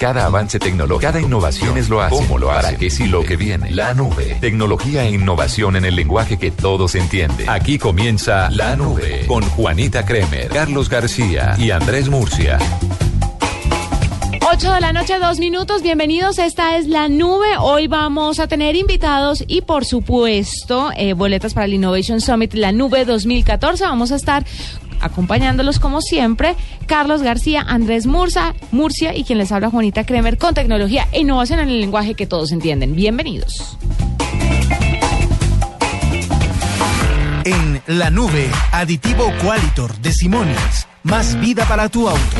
Cada avance tecnológico, cada innovación es lo hace. ¿Cómo lo hace? ¿Para qué si lo que viene? La nube. Tecnología e innovación en el lenguaje que todos entienden. Aquí comienza La Nube con Juanita Kremer, Carlos García y Andrés Murcia. 8 de la noche, dos minutos. Bienvenidos. Esta es la nube. Hoy vamos a tener invitados y, por supuesto, eh, boletas para el Innovation Summit, la nube 2014. Vamos a estar acompañándolos como siempre, Carlos García, Andrés Murcia, Murcia y quien les habla Juanita Kremer con tecnología e innovación en el lenguaje que todos entienden. Bienvenidos. En la nube, aditivo Qualitor de Simonis. Más vida para tu auto.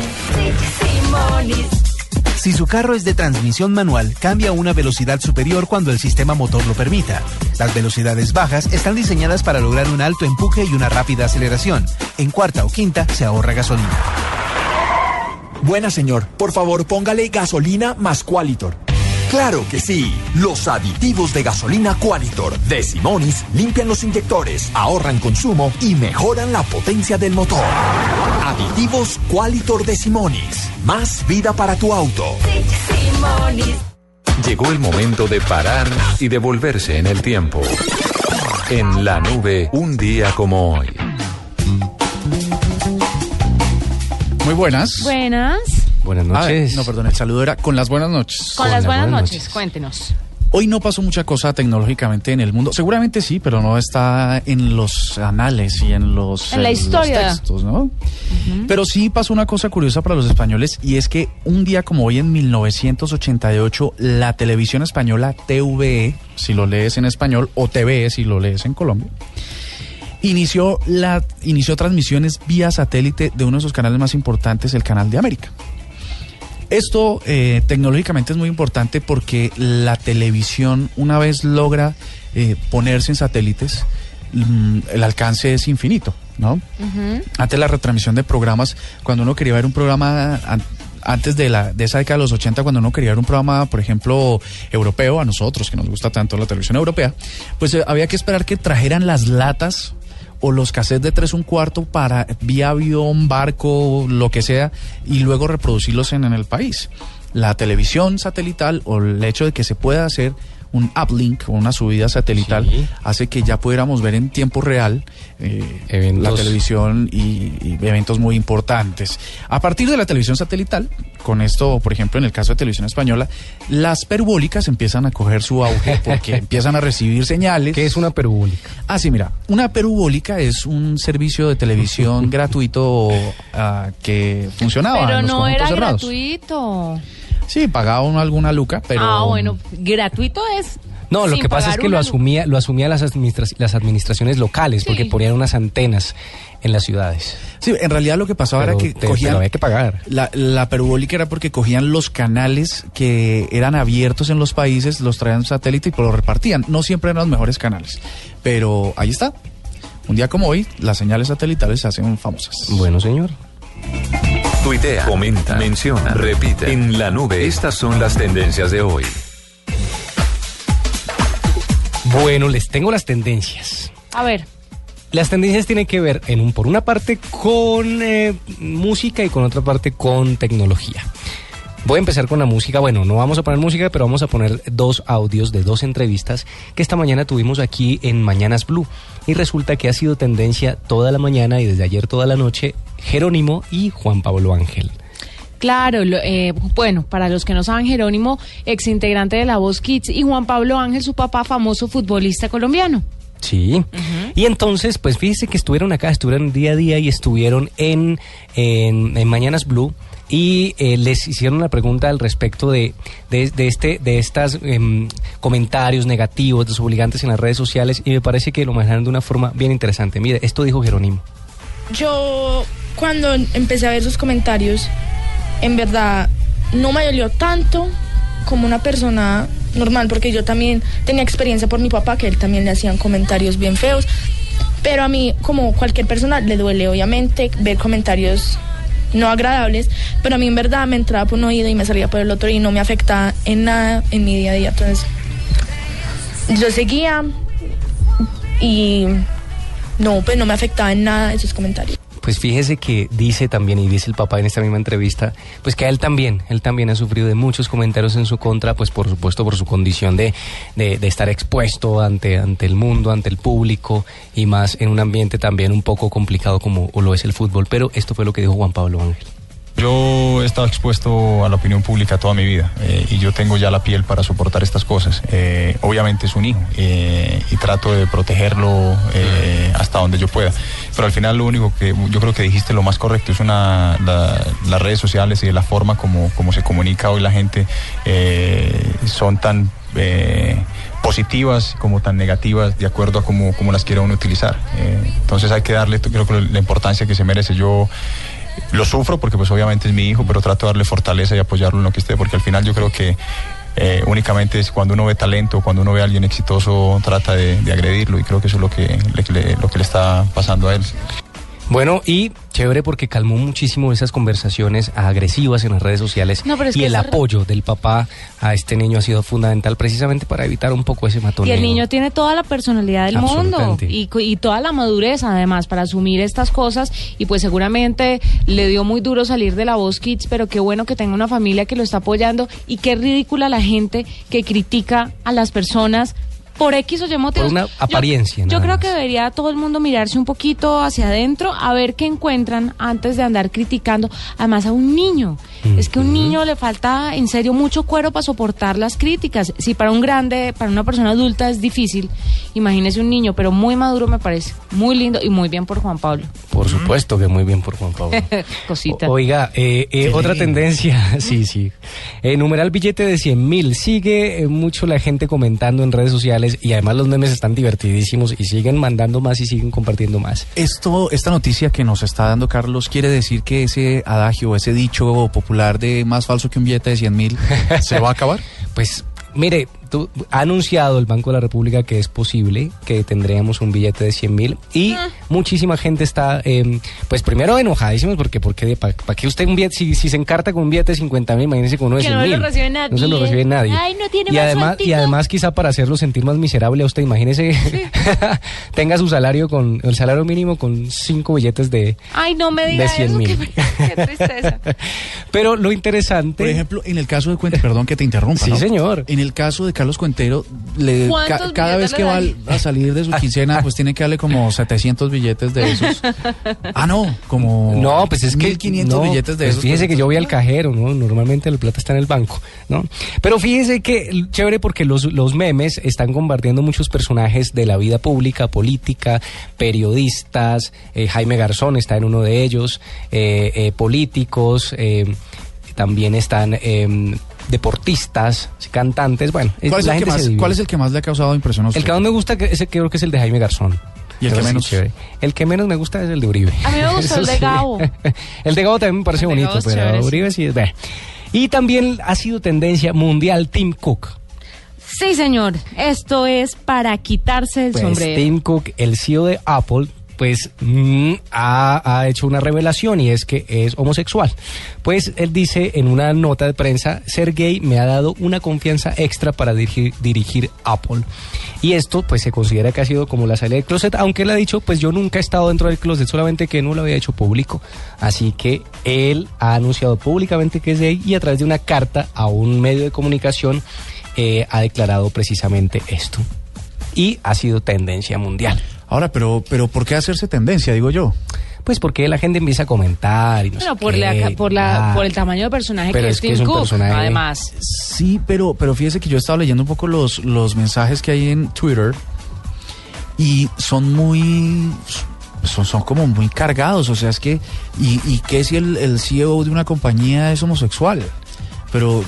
Si su carro es de transmisión manual, cambia a una velocidad superior cuando el sistema motor lo permita. Las velocidades bajas están diseñadas para lograr un alto empuje y una rápida aceleración. En cuarta o quinta se ahorra gasolina. Buena señor, por favor póngale gasolina más Qualitor. Claro que sí. Los aditivos de gasolina Qualitor de Simonis limpian los inyectores, ahorran consumo y mejoran la potencia del motor. Aditivos Qualitor de Simonis. Más vida para tu auto. Llegó el momento de parar y devolverse en el tiempo. En la nube, un día como hoy. Muy buenas. Buenas. Buenas Ah, noches. no, perdón, el saludo era con las buenas noches. Con, las buenas, buenas noches. noches. Cuéntenos. Hoy no pasó mucha cosa tecnológicamente en el mundo. Seguramente sí, pero no está en los anales y en los, En la eh, historia. los textos, ¿no? Pero sí pasó una cosa curiosa para los españoles y es que un día como hoy en 1988 la televisión española TVE, si lo lees en español, o TVE si lo lees en Colombia, inició la inició transmisiones vía satélite de uno de sus canales más importantes, el Canal de América. Esto eh, tecnológicamente es muy importante porque la televisión una vez logra eh, ponerse en satélites, mm, el alcance es infinito, ¿no? Antes la retransmisión de programas, cuando uno quería ver un programa an- antes de, la, de esa década de los 80, cuando uno quería ver un programa, por ejemplo, europeo, a nosotros que nos gusta tanto la televisión europea, pues eh, había que esperar que trajeran las latas o los cassettes de tres un cuarto para vía avión, barco, lo que sea, y luego reproducirlos en, en el país. La televisión satelital o el hecho de que se pueda hacer un uplink o una subida satelital Sí. hace que ya pudiéramos ver en tiempo real eh, la televisión y, y eventos muy importantes. A partir de la televisión satelital, con esto, por ejemplo, en el caso de televisión española, las perubólicas empiezan a coger su auge porque empiezan a recibir señales. ¿Qué es una perubólica? Ah, sí, mira, una perubólica es un servicio de televisión gratuito ah, que funcionaba Pero en los no conjuntos era cerrados. gratuito. Sí, pagaba uno alguna luca, pero Ah, bueno, gratuito es. No, lo que pasa es que lo asumía, lo asumía las, administra- las administraciones locales, Sí. porque ponían unas antenas en las ciudades. Sí, en realidad lo que pasaba Pero era que te- cogían pero había que pagar. La, la perubólica era porque cogían los canales que eran abiertos en los países, los traían satélite y pues los repartían. No siempre eran los mejores canales, pero ahí está. Un día como hoy, las señales satelitales se hacen famosas. Bueno, señor. Tuitea, comenta, menciona, repite. En la nube, estas son las tendencias de hoy. Bueno, les tengo las tendencias. A ver, Las tendencias tienen que ver, en un, por una parte, con eh, música y con otra parte con tecnología. Voy a empezar con la música. Bueno, no vamos a poner música, pero vamos a poner dos audios de dos entrevistas que esta mañana tuvimos aquí en Mañanas Blue. Y resulta que ha sido tendencia toda la mañana y desde ayer toda la noche Jerónimo y Juan Pablo Ángel. claro, lo- eh, bueno, para los que no saben, Jerónimo, ex integrante de La Voz Kids, y Juan Pablo Ángel, su papá, famoso futbolista colombiano. Sí. Y entonces, pues fíjese que estuvieron acá, estuvieron día a día y estuvieron en, en, en Mañanas Blue y eh, les hicieron una pregunta al respecto de, de, de este de estas em, comentarios negativos, desobligantes en las redes sociales y me parece que lo manejaron de una forma bien interesante. Mire, esto dijo Jerónimo. Yo cuando empecé a ver sus comentarios, en verdad no me dolió tanto como una persona normal, porque yo también tenía experiencia por mi papá, que él también le hacían comentarios bien feos. Pero a mí, como cualquier persona, le duele obviamente ver comentarios no agradables, pero a mí en verdad me entraba por un oído y me salía por el otro y no me afectaba en nada en mi día a día. Entonces, yo seguía y no, pues no me afectaba en nada esos comentarios. Pues fíjese que dice también, y dice el papá en esta misma entrevista, pues que él también, él también ha sufrido de muchos comentarios en su contra, pues por supuesto por su condición de, de, de estar expuesto ante, ante el mundo, ante el público, y más en un ambiente también un poco complicado como lo es el fútbol. Pero esto fue lo que dijo Juan Pablo Ángel. Yo he estado expuesto a la opinión pública toda mi vida eh, y yo tengo ya la piel para soportar estas cosas. Eh, obviamente es un hijo eh, y trato de protegerlo hasta donde yo pueda. Pero al final lo único que yo creo que dijiste lo más correcto es una la- las redes sociales y la forma como, como se comunica hoy la gente son tan positivas como tan negativas de acuerdo a cómo, cómo las quiera uno utilizar. Entonces hay que darle creo la importancia que se merece. Yo lo sufro porque pues obviamente es mi hijo, pero trato de darle fortaleza y apoyarlo en lo que esté, porque al final yo creo que eh, únicamente es cuando uno ve talento, cuando uno ve a alguien exitoso, trata de, agredirlo y creo que eso es lo que le- lo que le está pasando a él. Bueno, y chévere porque calmó muchísimo esas conversaciones agresivas en las redes sociales No, pero es y que el apoyo del papá a este niño ha sido fundamental precisamente para evitar un poco ese Y matoneo. el niño tiene toda la personalidad del mundo y, y toda la madurez además para asumir estas cosas y pues seguramente le dio muy duro salir de la voz Kids, pero qué bueno que tenga una familia que lo está apoyando y qué ridícula la gente que critica a las personas por X o Y motivos. una Yo- apariencia, Yo, nada creo más. que debería todo el mundo mirarse un poquito hacia adentro a ver qué encuentran antes de andar criticando, además a un niño. Es que a un niño le falta en serio mucho cuero para soportar las críticas. Si para un grande, para una persona adulta es difícil, imagínese un niño, pero muy maduro me parece, muy lindo y muy bien por Juan Pablo. Por supuesto que muy bien por Juan Pablo. Cosita. O- Oiga, eh, eh, otra tendencia, sí, sí. Eh, numeral billete de 100 mil. Sigue eh, mucho la gente comentando en redes sociales y además los memes están divertidísimos y siguen mandando más y siguen compartiendo más. Esto, esta noticia que nos está dando Carlos quiere decir que ese adagio, ese dicho popular de más falso que un billete de 100 mil, ¿se va a acabar? Pues mire, tú- ha anunciado el Banco de la República que es posible que tendríamos un billete de 100 mil y Ah. muchísima gente está, eh, pues primero enojadísimos porque porque para qué usted un billete, si, si se encarta con un billete de 50 mil, imagínese con uno de Que 100 no lo mil. recibe nadie. No se lo recibe nadie. Ay, no tiene y más además, y además quizá para hacerlo sentir más miserable a usted, imagínese tenga su salario con, el salario mínimo con cinco billetes de... Ay, no me diga de 100 eso, mil. qué, qué tristeza. Pero lo interesante... Por ejemplo, en el caso de Cuentero, perdón que te interrumpa. Sí, ¿no? señor. En el caso de Carlos Cuentero, le, ¿Cuántos ca- cada vez que va a salir de su quincena, pues tiene que darle como 700 billetes de esos. Ah, no, como No, pues es que 1500 no, billetes de pues esos. Fíjese pues, que yo voy al cajero, ¿no? Normalmente la plata está en el banco, ¿no? Pero fíjese que chévere porque los, los memes están compartiendo muchos personajes de la vida pública, política, periodistas, eh, Jaime Garzón está en uno de ellos, eh, eh, políticos, eh, también están eh, deportistas, cantantes, bueno, es- ¿Cuál es, la el que gente más. ¿Cuál es el que más le ha causado impresión a usted? El que más me gusta que- ese creo que es el de Jaime Garzón. ¿Y el que menos? El que menos me gusta es el de Uribe. A mí me gustó el de Gabo. el de Gabo también me parece bonito, pero chévere. Uribe sí es... bueno. Y también ha sido tendencia mundial Tim Cook. Sí, señor. Esto es para quitarse el Pues sombrero. Tim Cook, el CEO de Apple, pues mm, ha, ha hecho una revelación y es que es homosexual. Pues él dice en una nota de prensa, ser gay me ha dado una confianza extra para dirigir, Apple. Y esto pues se considera que ha sido como la salida del closet, aunque él ha dicho, pues yo nunca he estado dentro del closet, solamente que no lo había hecho público. Así que él ha anunciado públicamente que es gay y a través de una carta a un medio de comunicación eh, ha declarado precisamente esto. Y ha sido tendencia mundial. Ahora, pero, pero ¿por qué hacerse tendencia, digo yo? Pues porque la gente empieza a comentar y no Bueno, sé por, qué. la, por, la, por el tamaño de personaje Pero que es es que Tim es un Cook, personaje- además. Sí, pero, pero fíjese que yo he estado leyendo un poco los, los mensajes que hay en Twitter y son muy... Son, son como muy cargados, o sea, es que... ¿Y, y qué si el, el CEO de una compañía es homosexual? Pero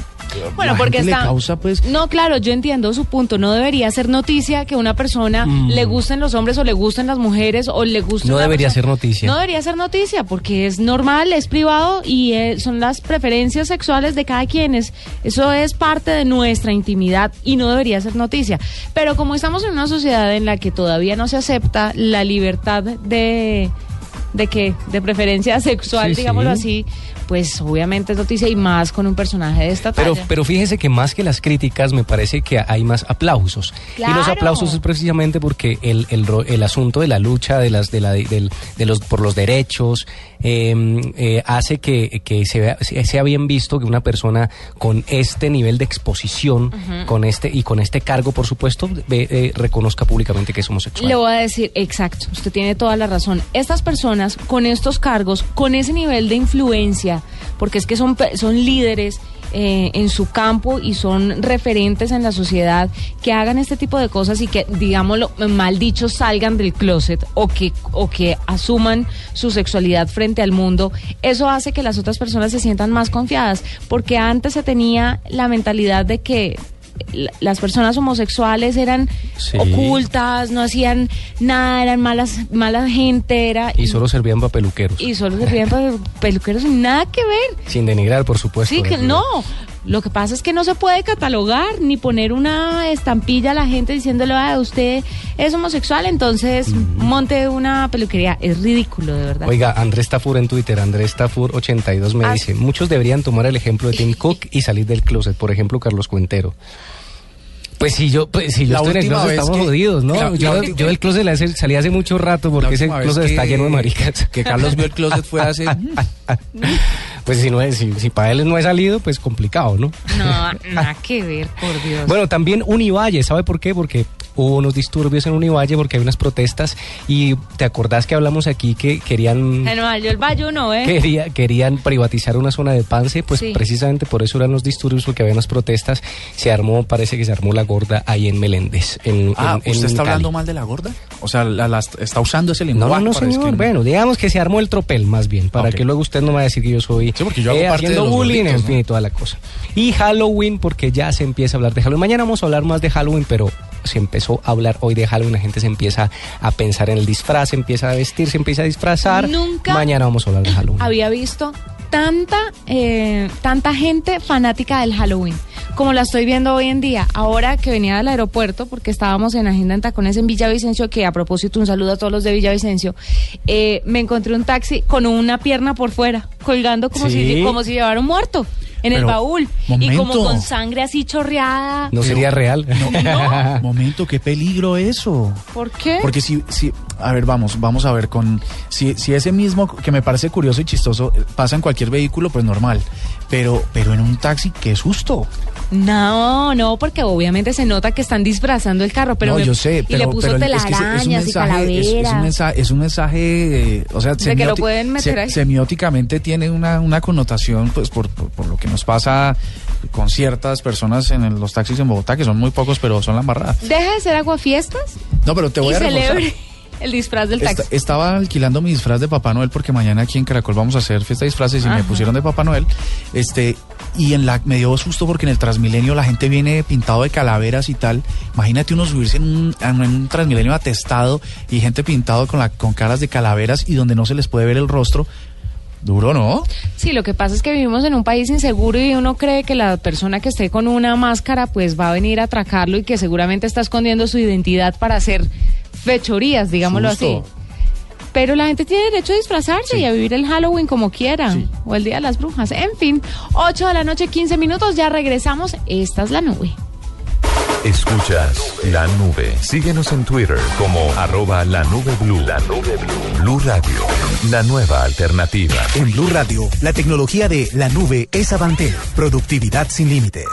Bueno, porque está... causa pues No, claro, yo entiendo su punto. No debería ser noticia que una persona Mm. le gusten los hombres o le gusten las mujeres o le guste No debería persona- ser noticia. No debería ser noticia porque es normal, es privado y eh, son las preferencias sexuales de cada quien. Es- eso es parte de nuestra intimidad y no debería ser noticia. Pero como estamos en una sociedad en la que todavía no se acepta la libertad de de que de preferencia sexual, Sí, digámoslo sí. así, pues obviamente es noticia y más con un personaje de esta Pero, talla. pero fíjese que más que las críticas, me parece que hay más aplausos. Y los aplausos es precisamente porque el, el, asunto de la lucha de las, de la, del- de los, por los derechos eh, eh, hace que, que se vea- se- sea bien visto que una persona con este nivel de exposición con este y con este cargo, por supuesto, ve- eh, reconozca públicamente que es homosexual. Le voy a decir, exacto, usted tiene toda la razón. Estas personas con estos cargos, con ese nivel de influencia, porque es que son, son líderes eh, en su campo y son referentes en la sociedad, que hagan este tipo de cosas y que, digámoslo, mal dicho, salgan del closet o que, o que asuman su sexualidad frente al mundo, eso hace que las otras personas se sientan más confiadas, porque antes se tenía la mentalidad de que las personas homosexuales eran Sí. ocultas, no hacían nada, eran malas, mala gente, era Y solo servían para peluqueros. y solo servían para peluqueros, nada que ver. Sin denigrar, por supuesto. Sí, que no. Lo que pasa es que no se puede catalogar ni poner una estampilla a la gente diciéndole, ah, usted es homosexual, entonces monte una peluquería. Es ridículo, de verdad. Oiga, Andrés Tafur en Twitter, Andrés Tafur 82 me Ah. dice, muchos deberían tomar el ejemplo de Tim Cook y salir del closet, por ejemplo, Carlos Cuentero. Pues si yo, pues si yo La estoy en el última closet vez estamos que- jodidos, ¿no? la- yo, la- yo del closet hace- salí hace mucho rato porque ese closet está lleno de maricas. Que Carlos vio el closet fue hace... Pues si no es, si, si para él no he salido, pues complicado, ¿no? No, nada que ver, por Dios. Bueno, también Univalle, ¿sabe por qué? Porque hubo unos disturbios en Univalle porque hay unas protestas y te acordás que hablamos aquí que querían yo el Bayo no, ¿eh? Quería, querían privatizar una zona de Pance, pues Sí. precisamente por eso eran los disturbios, porque había unas protestas. Se armó, parece que se armó la gorda ahí en Meléndez. En, Ah, en- ¿usted en está Cali. hablando mal de la gorda? O sea, la, la- está usando ese No, lenguaje no, no, para señor. Bueno, digamos que se armó el tropel, más bien, para que luego usted no me vaya a decir que yo soy Sí, porque yo hago eh, parte de haciendo los bullying, gorditos, en fin, y toda la cosa. Y Halloween, porque ya se empieza a hablar de Halloween. Mañana vamos a hablar más de Halloween, pero se empezó a hablar hoy de Halloween. La gente se empieza a pensar en el disfraz, se empieza a vestir, se empieza a disfrazar. Nunca Mañana vamos a hablar de Halloween. había visto tanta, eh, tanta gente fanática del Halloween como la estoy viendo hoy en día. Ahora que venía del aeropuerto, porque estábamos en Agenda en Tacones en Villavicencio, que a propósito un saludo a todos los de Villavicencio, eh, me encontré un taxi con una pierna por fuera, colgando como, Sí. si, como si llevara un muerto en el baúl y como con sangre así chorreada. No sería real. No. Momento, qué peligro eso. ¿Por qué? Porque si, si, a ver, vamos, vamos a ver con, si, si ese mismo, que me parece curioso y chistoso, eh, pasa en cualquier vehículo, pues normal. Pero, pero en un taxi, qué susto. No, no, porque obviamente se nota que están disfrazando el carro, pero no, me- yo sé, y pero, le puso pero es que es- es un telarañas y calaveras. es un mensaje, es un mensaje, eh, o sea, De que lo semioti- pueden meter se- ahí. semióticamente tiene una, una connotación, pues, por, por, por lo que nos pasa con ciertas personas en el- los taxis en Bogotá, que son muy pocos, pero son la embarrada. Deja de ser aguafiestas No, pero te voy y a reforzar. El disfraz del taxi. Esta- estaba alquilando mi disfraz de Papá Noel porque mañana aquí en Caracol vamos a hacer fiesta de disfraces y me pusieron de Papá Noel. Este, y en la me dio susto porque en el Transmilenio la gente viene pintado de calaveras y tal. Imagínate uno subirse en un, en un Transmilenio atestado y gente pintado con la con caras de calaveras y donde no se les puede ver el rostro. Duro, ¿no? Sí, lo que pasa es que vivimos en un país inseguro y uno cree que la persona que esté con una máscara pues va a venir a atracarlo y que seguramente está escondiendo su identidad para hacer fechorías, digámoslo así. Pero la gente tiene derecho a disfrazarse Sí. y a vivir el Halloween como quiera. Sí. O el Día de las Brujas. En fin, 8 de la noche, 15 minutos, ya regresamos. Esta es la nube. Escuchas la nube. Síguenos en Twitter como arroba la nube blue. La nube blue. Blue Radio, la nueva alternativa. En Blue Radio, la tecnología de la nube es Avantel. Productividad sin límites.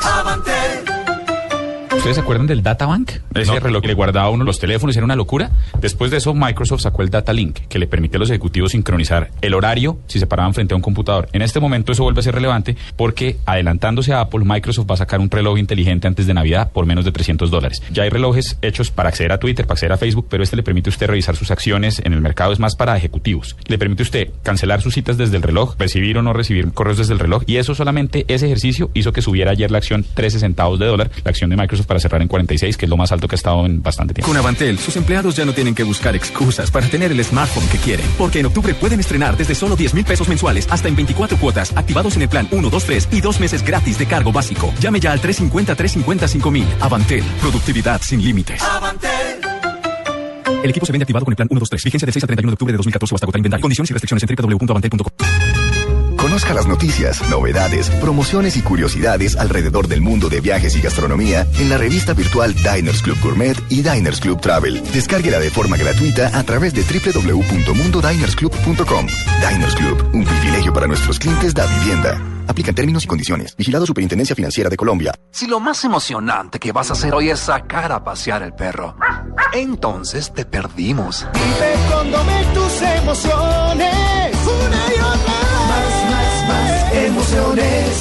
¿Ustedes se acuerdan del Data Bank? Ese reloj que le guardaba a uno los teléfonos, era una locura. Después de eso, Microsoft sacó el Data Link, que le permite a los ejecutivos sincronizar el horario si se paraban frente a un computador. En este momento eso vuelve a ser relevante porque, adelantándose a Apple, Microsoft va a sacar un reloj inteligente antes de Navidad por menos de 300 dólares. Ya hay relojes hechos para acceder a Twitter, para acceder a Facebook, pero este le permite a usted revisar sus acciones en el mercado, es más para ejecutivos. Le permite a usted cancelar sus citas desde el reloj, recibir o no recibir correos desde el reloj, y eso solamente, ese ejercicio hizo que subiera ayer la acción 13 centavos de dólar, la acción de Microsoft para cerrar en 46, que es lo más alto que ha estado en bastante tiempo. Con Avantel, sus empleados ya no tienen que buscar excusas para tener el smartphone que quieren, porque en octubre pueden estrenar desde solo 10 mil pesos mensuales hasta en 24 cuotas, activados en el plan 1, 2, 3 y dos meses gratis de cargo básico. Llame ya al 350-350-5000. Avantel, productividad sin límites. El equipo se vende activado con el plan 1, 2, 3. Vigencia del 6 al 31 de octubre de 2014 o hasta agotar inventario. Condiciones y restricciones en www.avantel.com. Conozca las noticias, novedades, promociones y curiosidades alrededor del mundo de viajes y gastronomía en la revista virtual Diners Club Gourmet y Diners Club Travel. Descárguela de forma gratuita a través de www.mundodinersclub.com. Diners Club, un privilegio para nuestros clientes da vivienda. Aplican términos y condiciones. Vigilado Superintendencia Financiera de Colombia. Si lo más emocionante que vas a hacer hoy es sacar a pasear el perro, entonces te perdimos. Vive tus emociones. Emociones.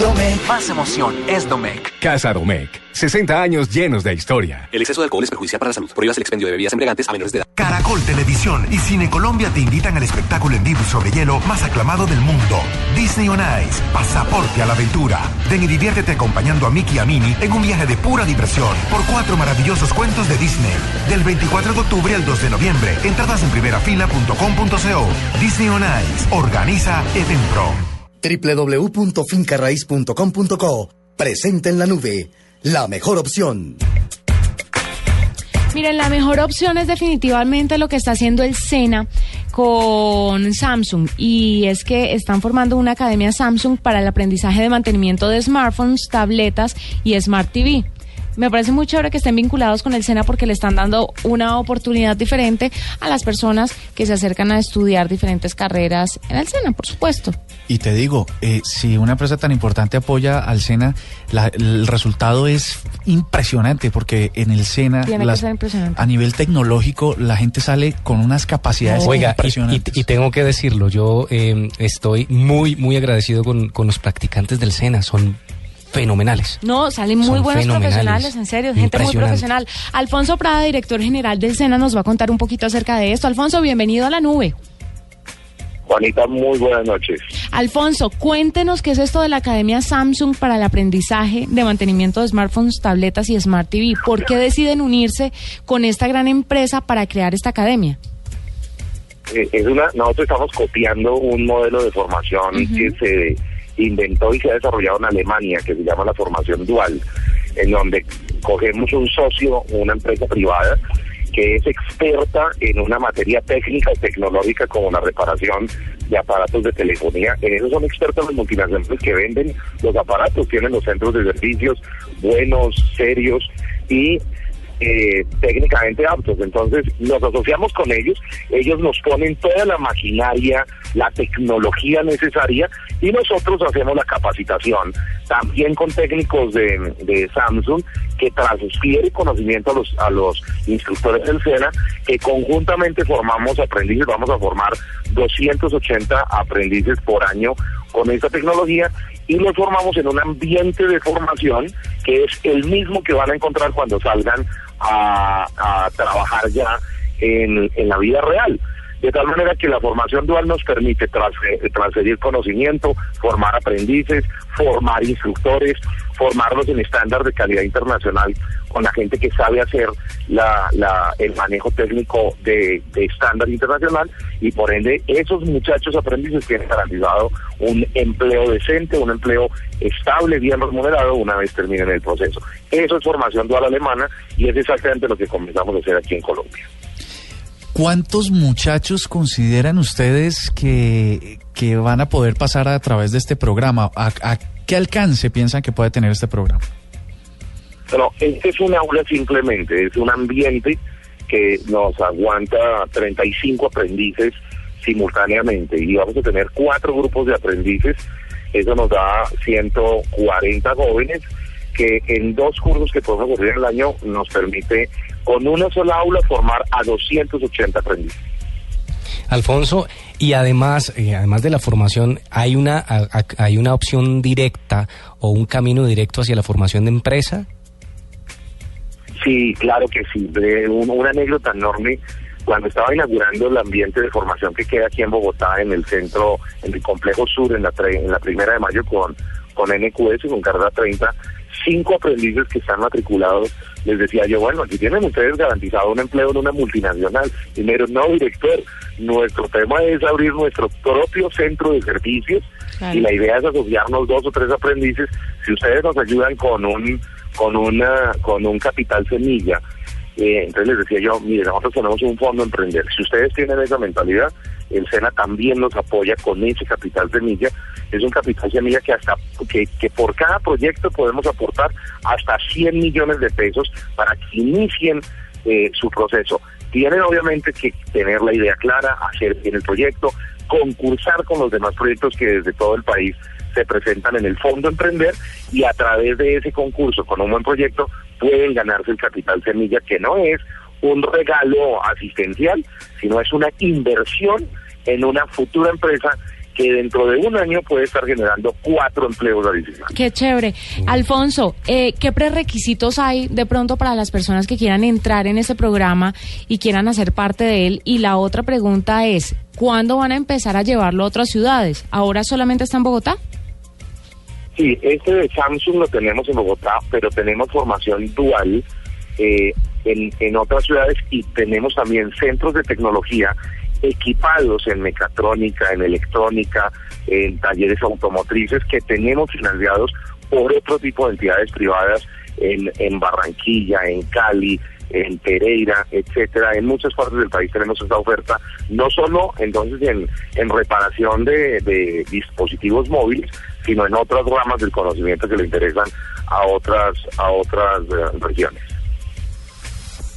Domec. Más emoción es Domec. Casa Domec. 60 años llenos de historia. El exceso de alcohol es perjudicial para la salud. Prohíbas el expendio de bebidas embriagantes a menores de edad. Caracol Televisión y Cine Colombia te invitan al espectáculo en vivo sobre hielo más aclamado del mundo. Disney on Ice. Pasaporte a la aventura. Ven y diviértete acompañando a Mickey y a Minnie en un viaje de pura diversión por cuatro maravillosos cuentos de Disney. Del 24 de octubre al 2 de noviembre. Entradas en primerafila.com.co. Disney on Ice. Organiza Evenpro. www.fincarraiz.com.co. Presente en la nube. La mejor opción. Miren, la mejor opción es definitivamente lo que está haciendo el SENA con Samsung y es que están formando una academia Samsung para el aprendizaje de mantenimiento de smartphones, tabletas y Smart TV. Me parece muy chévere que estén vinculados con el SENA porque le están dando una oportunidad diferente a las personas que se acercan a estudiar diferentes carreras en el SENA, por supuesto. Y te digo, eh, si una empresa tan importante apoya al SENA, la- el resultado es impresionante porque en el SENA, Tiene que las- ser impresionante. a nivel tecnológico, la gente sale con unas capacidades Oiga, y, impresionantes. y- y tengo que decirlo, yo eh, estoy muy, muy agradecido con, con los practicantes del SENA, son fenomenales. No, salen muy Son buenos profesionales, en serio, gente muy profesional. Alfonso Prada, director general del SENA, nos va a contar un poquito acerca de esto. Alfonso, bienvenido a la nube. Juanita, muy buenas noches. Alfonso, cuéntenos qué es esto de la Academia Samsung para el aprendizaje de mantenimiento de smartphones, tabletas y Smart TV. ¿Por qué deciden unirse con esta gran empresa para crear esta academia? Eh, es una, nosotros estamos copiando un modelo de formación que se inventó y se ha desarrollado en Alemania, que se llama la formación dual, en donde cogemos un socio, una empresa privada, que es experta en una materia técnica y tecnológica como la reparación de aparatos de telefonía. En eso son expertos los multinacionales que venden los aparatos, tienen los centros de servicios buenos, serios y eh, técnicamente aptos. Entonces nos asociamos con ellos, ellos nos ponen toda la maquinaria, la tecnología necesaria y nosotros hacemos la capacitación, también con técnicos de, Samsung que transfiere conocimiento a los, a los instructores del SENA, que conjuntamente formamos aprendices, vamos a formar 280 aprendices por año con esta tecnología y los formamos en un ambiente de formación que es el mismo que van a encontrar cuando salgan a, trabajar ya en, en la vida real. De tal manera que la formación dual nos permite transfer- transferir conocimiento, formar aprendices, formar instructores, formarlos en estándar de calidad internacional con la gente que sabe hacer la, la- el manejo técnico de, de estándar internacional y por ende esos muchachos aprendices tienen garantizado un empleo decente, un empleo estable, bien remunerado una vez terminen el proceso. Eso es formación dual alemana y es exactamente lo que comenzamos a hacer aquí en Colombia. ¿Cuántos muchachos consideran ustedes que, que van a poder pasar a través de este programa? ¿A, a qué alcance piensan que puede tener este programa? Pero este es un aula simplemente, es un ambiente que nos aguanta 35 aprendices simultáneamente y vamos a tener cuatro grupos de aprendices, eso nos da 140 jóvenes que en dos cursos que podemos ocurrir el año nos permite con una sola aula formar a 280 aprendices. Alfonso, y además, eh, además de la formación, ¿hay una, a- a- ¿hay una opción directa o un camino directo hacia la formación de empresa? Sí, claro que sí. De un- una anécdota enorme. Cuando estaba inaugurando el ambiente de formación que queda aquí en Bogotá, en el centro, en el complejo sur, en la, tre- en la primera de mayo con, con NQS, con carrera 30, cinco aprendices que están matriculados, les decía yo, bueno, aquí tienen ustedes garantizado un empleo en una multinacional. Dijeron, no, director, nuestro tema es abrir nuestro propio centro de servicios Claro. y la idea es asociarnos dos o tres aprendices. Si ustedes nos ayudan con un con una con un capital semilla, eh, entonces les decía yo, mire, nosotros tenemos un fondo emprender. Si ustedes tienen esa mentalidad, el SENA también nos apoya con ese capital semilla. Es un capital semilla que hasta que, por cada proyecto podemos aportar hasta 100 millones de pesos para que inicien eh, su proceso. Tienen obviamente que tener la idea clara, hacer bien el proyecto, concursar con los demás proyectos que desde todo el país se presentan en el Fondo Emprender y a través de ese concurso con un buen proyecto pueden ganarse el capital semilla que no es un regalo asistencial, sino es una inversión en una futura empresa que dentro de un año puede estar generando cuatro empleos adicionales. Qué chévere. Alfonso, eh, ¿qué prerequisitos hay de pronto para las personas que quieran entrar en este programa y quieran hacer parte de él? Y la otra pregunta es, ¿cuándo van a empezar a llevarlo a otras ciudades? ¿Ahora solamente está en Bogotá? Sí, este de Samsung lo tenemos en Bogotá, pero tenemos formación dual eh, en, en otras ciudades y tenemos también centros de tecnología equipados en mecatrónica, en electrónica, en talleres automotrices que tenemos financiados por otro tipo de entidades privadas en, Barranquilla, en Cali, en Pereira, etcétera. En muchas partes del país tenemos esta oferta, no solo entonces en, en reparación de, de dispositivos móviles, sino en otras ramas del conocimiento que le interesan a otras, a otras eh, regiones.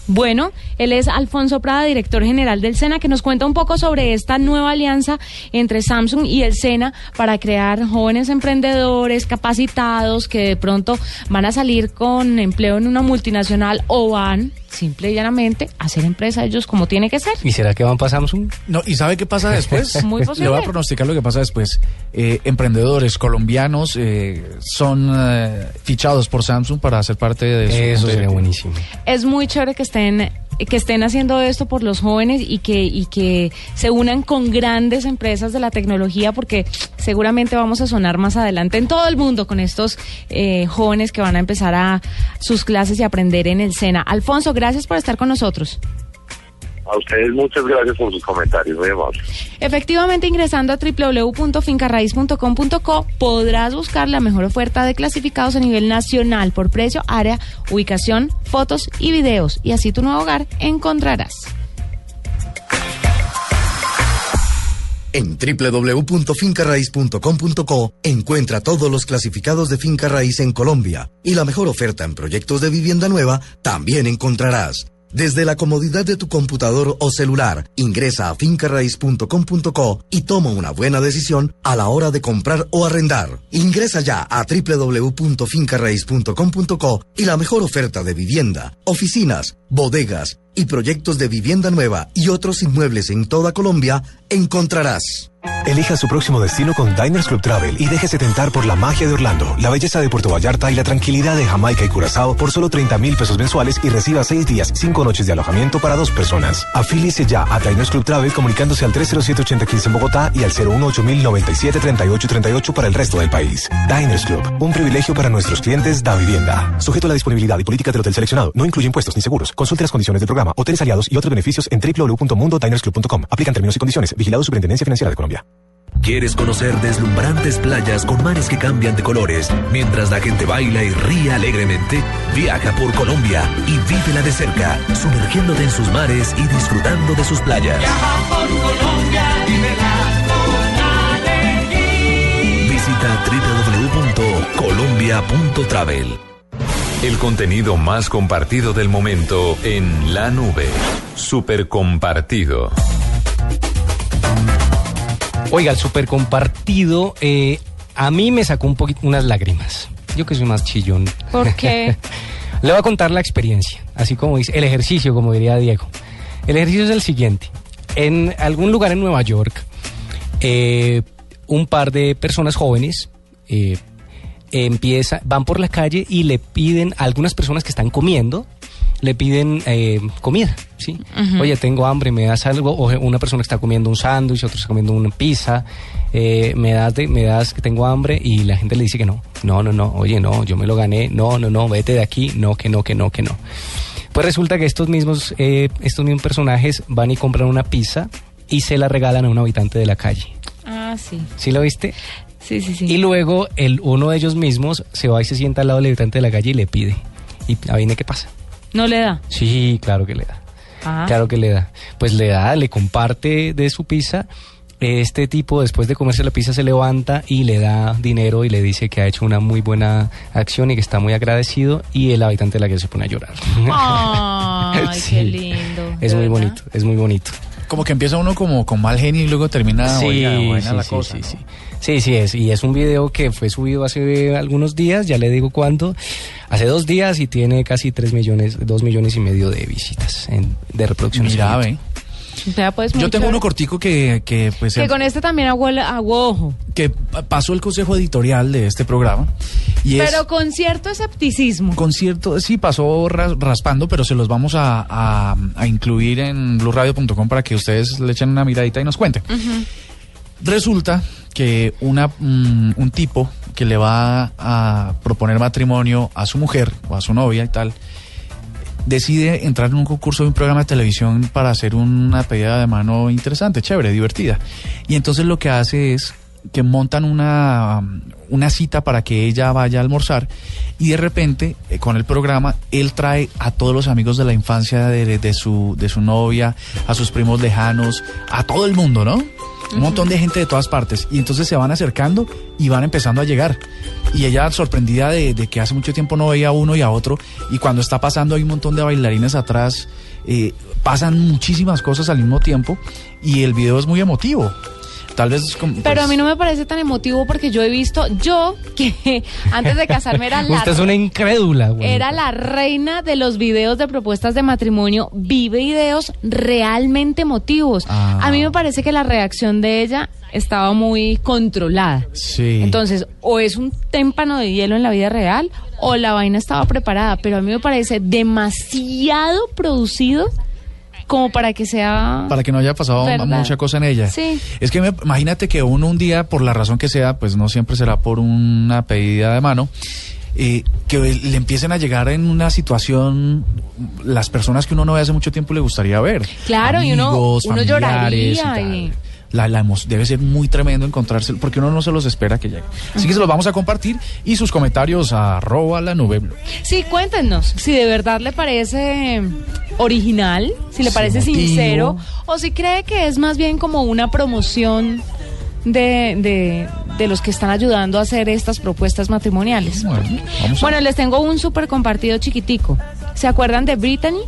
Bueno, él es Alfonso Prada, director general del SENA, que nos cuenta un poco sobre esta nueva alianza entre Samsung y el SENA para crear jóvenes emprendedores capacitados que de pronto van a salir con empleo en una multinacional o van simple y llanamente hacer empresa ellos como tiene que ser. ¿Y será que van para Samsung? No, ¿y sabe qué pasa después? Muy posible. Le voy a pronosticar lo que pasa después. Eh, emprendedores colombianos eh, son eh, fichados por Samsung para ser parte de su Eso sería buenísimo. es muy chévere que estén que estén haciendo esto por los jóvenes y que y que se unan con grandes empresas de la tecnología porque seguramente vamos a sonar más adelante en todo el mundo con estos eh, jóvenes que van a empezar a sus clases y aprender en el SENA. Alfonso, gracias por estar con nosotros. A ustedes muchas gracias por sus comentarios, muy amables. Efectivamente, ingresando a www.fincarraiz.com.co podrás buscar la mejor oferta de clasificados a nivel nacional por precio, área, ubicación, fotos y videos. Y así tu nuevo hogar encontrarás. En www.fincarraiz.com.co encuentra todos los clasificados de finca raíz en Colombia y la mejor oferta en proyectos de vivienda nueva también encontrarás. Desde la comodidad de tu computador o celular, ingresa a fincarraiz.com.co y toma una buena decisión a la hora de comprar o arrendar. Ingresa ya a www.fincarraiz.com.co y la mejor oferta de vivienda, oficinas, bodegas y proyectos de vivienda nueva y otros inmuebles en toda Colombia encontrarás. Elija su próximo destino con Diners Club Travel y déjese tentar por la magia de Orlando, la belleza de Puerto Vallarta y la tranquilidad de Jamaica y Curazao por solo 30 mil pesos mensuales y reciba 6 días, 5 noches de alojamiento para dos personas. Afíliese ya a Diners Club Travel comunicándose al 307-8015 en Bogotá y al 018-097-3838 para el resto del país. Diners Club, un privilegio para nuestros clientes da vivienda. Sujeto a la disponibilidad y política del hotel seleccionado. No incluye impuestos ni seguros. Consulte las condiciones del programa, hoteles aliados y otros beneficios en www.mundodinersclub.com. Aplican términos y condiciones. Vigilado Superintendencia Financiera de Colombia. ¿Quieres conocer deslumbrantes playas con mares que cambian de colores mientras la gente baila y ríe alegremente? Viaja por Colombia y vívela de cerca, sumergiéndote en sus mares y disfrutando de sus playas. Visita www.colombia.travel. El contenido más compartido del momento en la nube. Super compartido. Oiga, el super compartido, eh, a mí me sacó un poquito unas lágrimas. Yo que soy más chillón. ¿Por qué? Le voy a contar la experiencia, así como dice, el ejercicio, como diría Diego. El ejercicio es el siguiente. En algún lugar en Nueva York, eh, un par de personas jóvenes eh, empieza, van por la calle y le piden a algunas personas que están comiendo, le piden eh, comida, ¿sí? Oye, tengo hambre, ¿me das algo? O una persona está comiendo un sándwich, otro está comiendo una pizza, eh, ¿me, das de- ¿me das que tengo hambre? Y la gente le dice que no. No, no, no, oye, no, yo me lo gané, no, no, no, vete de aquí, no, que no, que no, que no. Pues resulta que estos mismos, eh, estos mismos personajes van y compran una pizza y se la regalan a un habitante de la calle. Ah, sí. ¿Sí lo viste? Sí, sí, sí. Y luego el, uno de ellos mismos se va y se sienta al lado del habitante de la calle y le pide. Y adivine qué pasa. No le da. Sí, claro que le da. Ah. Claro que le da. Pues le da, le comparte de su pizza. Este tipo, después de comerse la pizza, se levanta y le da dinero y le dice que ha hecho una muy buena acción y que está muy agradecido. Y el habitante de la calle se pone a llorar. Ay, Sí. qué lindo. Es ¿de muy verdad? bonito, es muy bonito. Como que empieza uno como con mal genio y luego termina Sí, oiga, buena sí, la sí, cosa. sí, sí. Sí, sí es. Y es un video que fue subido hace algunos días, ya le digo cuánto, hace dos días y tiene casi tres millones, dos millones y medio de visitas en- de reproducciones. Mira, en pues, Yo tengo uno cortico que, que pues Que em- con este también hago, el- hago ojo. que pasó el consejo editorial de este programa y es Pero con cierto escepticismo. con cierto sí pasó ras- raspando pero se los vamos a, a- a incluir en blueradio.com para que ustedes le echen una miradita y nos cuenten resulta que una mm, un tipo que le va a proponer matrimonio a su mujer o a su novia y tal decide entrar en un concurso de un programa de televisión para hacer una pedida de mano interesante, chévere, divertida. Y entonces lo que hace es que montan una, una cita para que ella vaya a almorzar y de repente eh, con el programa él trae a todos los amigos de la infancia de, de su, de su novia, a sus primos lejanos, a todo el mundo, ¿no? Un montón de gente de todas partes. Y entonces se van acercando y van empezando a llegar. Y ella sorprendida de, de que hace mucho tiempo no veía a uno y a otro. Y cuando está pasando hay un montón de bailarines atrás. eh, pasan muchísimas cosas al mismo tiempo. Y el video es muy emotivo. Tal vez es como... Pero pues, a mí no me parece tan emotivo porque yo he visto, yo que antes de casarme era la, Usted es una incrédula, güey. era la reina de los videos de propuestas de matrimonio, vi videos realmente emotivos. Ah. A mí me parece que la reacción de ella estaba muy controlada. Sí. Entonces, o es un témpano de hielo en la vida real o la vaina estaba preparada, pero a mí me parece demasiado producido como para que sea... para que no haya pasado ¿Verdad? mucha cosa en ella. Sí. Es que me- imagínate que uno un día, por la razón que sea, pues no siempre será por una pedida de mano, eh, que le empiecen a llegar en una situación las personas que uno no ve hace mucho tiempo le gustaría ver. Claro, y uno, uno lloraría tal. y... La, la debe ser muy tremendo encontrarse, porque uno no se los espera que llegue. Así que se los vamos a compartir y sus comentarios a arroba la nube blue. Sí, cuéntenos si de verdad le parece original, si le parece sincero, o si cree que es más bien como una promoción de, de, de los que están ayudando a hacer estas propuestas matrimoniales. a- Bueno, les tengo un súper compartido chiquitico. ¿Se acuerdan de Brittany?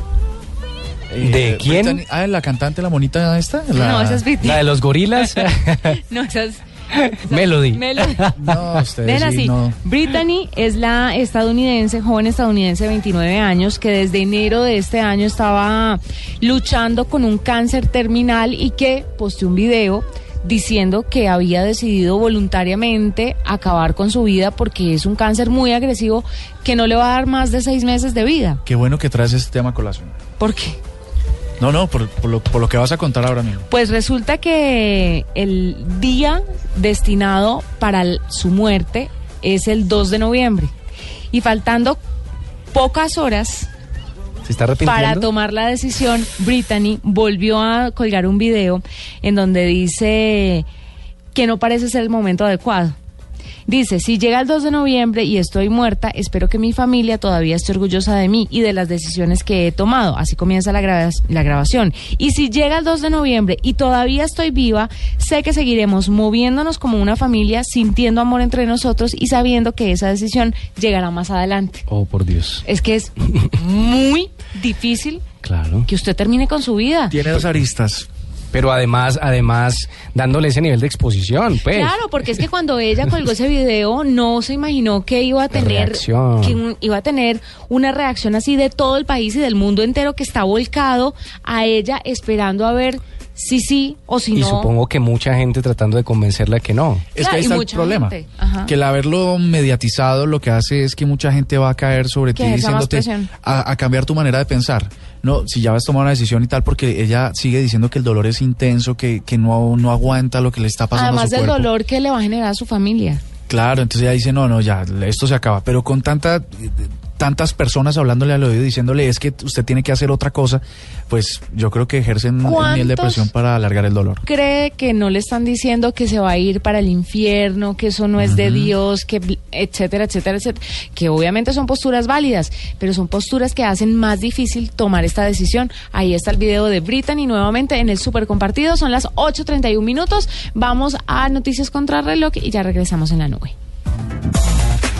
¿De quién? Brittany- ah, la cantante, la monita esta. La, No, esa es Brittany. La de los gorilas. No, esas... Melody. Melody. No, ustedes Ven sí, así, no. Brittany es la estadounidense, joven estadounidense de 29 años, que desde enero de este año estaba luchando con un cáncer terminal y que posteó un video diciendo que había decidido voluntariamente acabar con su vida porque es un cáncer muy agresivo que no le va a dar más de seis meses de vida. Qué bueno que traes este tema a colación. ¿Por qué? No, no, por, por lo, por lo que vas a contar ahora mismo. Pues resulta que el día destinado para el- su muerte es el 2 de noviembre. Y faltando pocas horas ¿Se está arrepintiendo? para tomar la decisión, Brittany volvió a colgar un video en donde dice que no parece ser el momento adecuado. Dice, si llega el 2 de noviembre y estoy muerta, espero que mi familia todavía esté orgullosa de mí y de las decisiones que he tomado. Así comienza la, grava- la grabación. Y si llega el 2 de noviembre y todavía estoy viva, sé que seguiremos moviéndonos como una familia, sintiendo amor entre nosotros y sabiendo que esa decisión llegará más adelante. Oh, por Dios. Es que es muy difícil Claro. que usted termine con su vida. Tiene dos aristas. Pero además, además, dándole ese nivel de exposición, pues. Claro, porque es que cuando ella colgó ese video no se imaginó que iba a tener reacción. que iba a tener una reacción así de todo el país y del mundo entero que está volcado a ella esperando a ver si sí o si y no. supongo que mucha gente tratando de convencerla que no. Es Claro, que ahí y está el mucha problema. Que el haberlo mediatizado lo que hace es que mucha gente va a caer sobre ti diciéndote a, a cambiar tu manera de pensar. No, si ya vas a tomar una decisión y tal, porque ella sigue diciendo que el dolor es intenso, que, que no, no aguanta lo que le está pasando a Además su del cuerpo. dolor que le va a generar a su familia. Claro, entonces ella dice, no, no, ya, esto se acaba. Pero con tanta, tantas personas hablándole al oído, diciéndole, es que usted tiene que hacer otra cosa, pues yo creo que ejercen miel de ¿Cuántos? presión para alargar el dolor. cree que no le están diciendo que se va a ir para el infierno, que eso no es de Dios, que etcétera, etcétera, etcétera, que obviamente son posturas válidas, pero son posturas que hacen más difícil tomar esta decisión. Ahí está el video de Brittany nuevamente en el super compartido, son las 8:31 minutos. Vamos a noticias contra reloj y ya regresamos en la nube.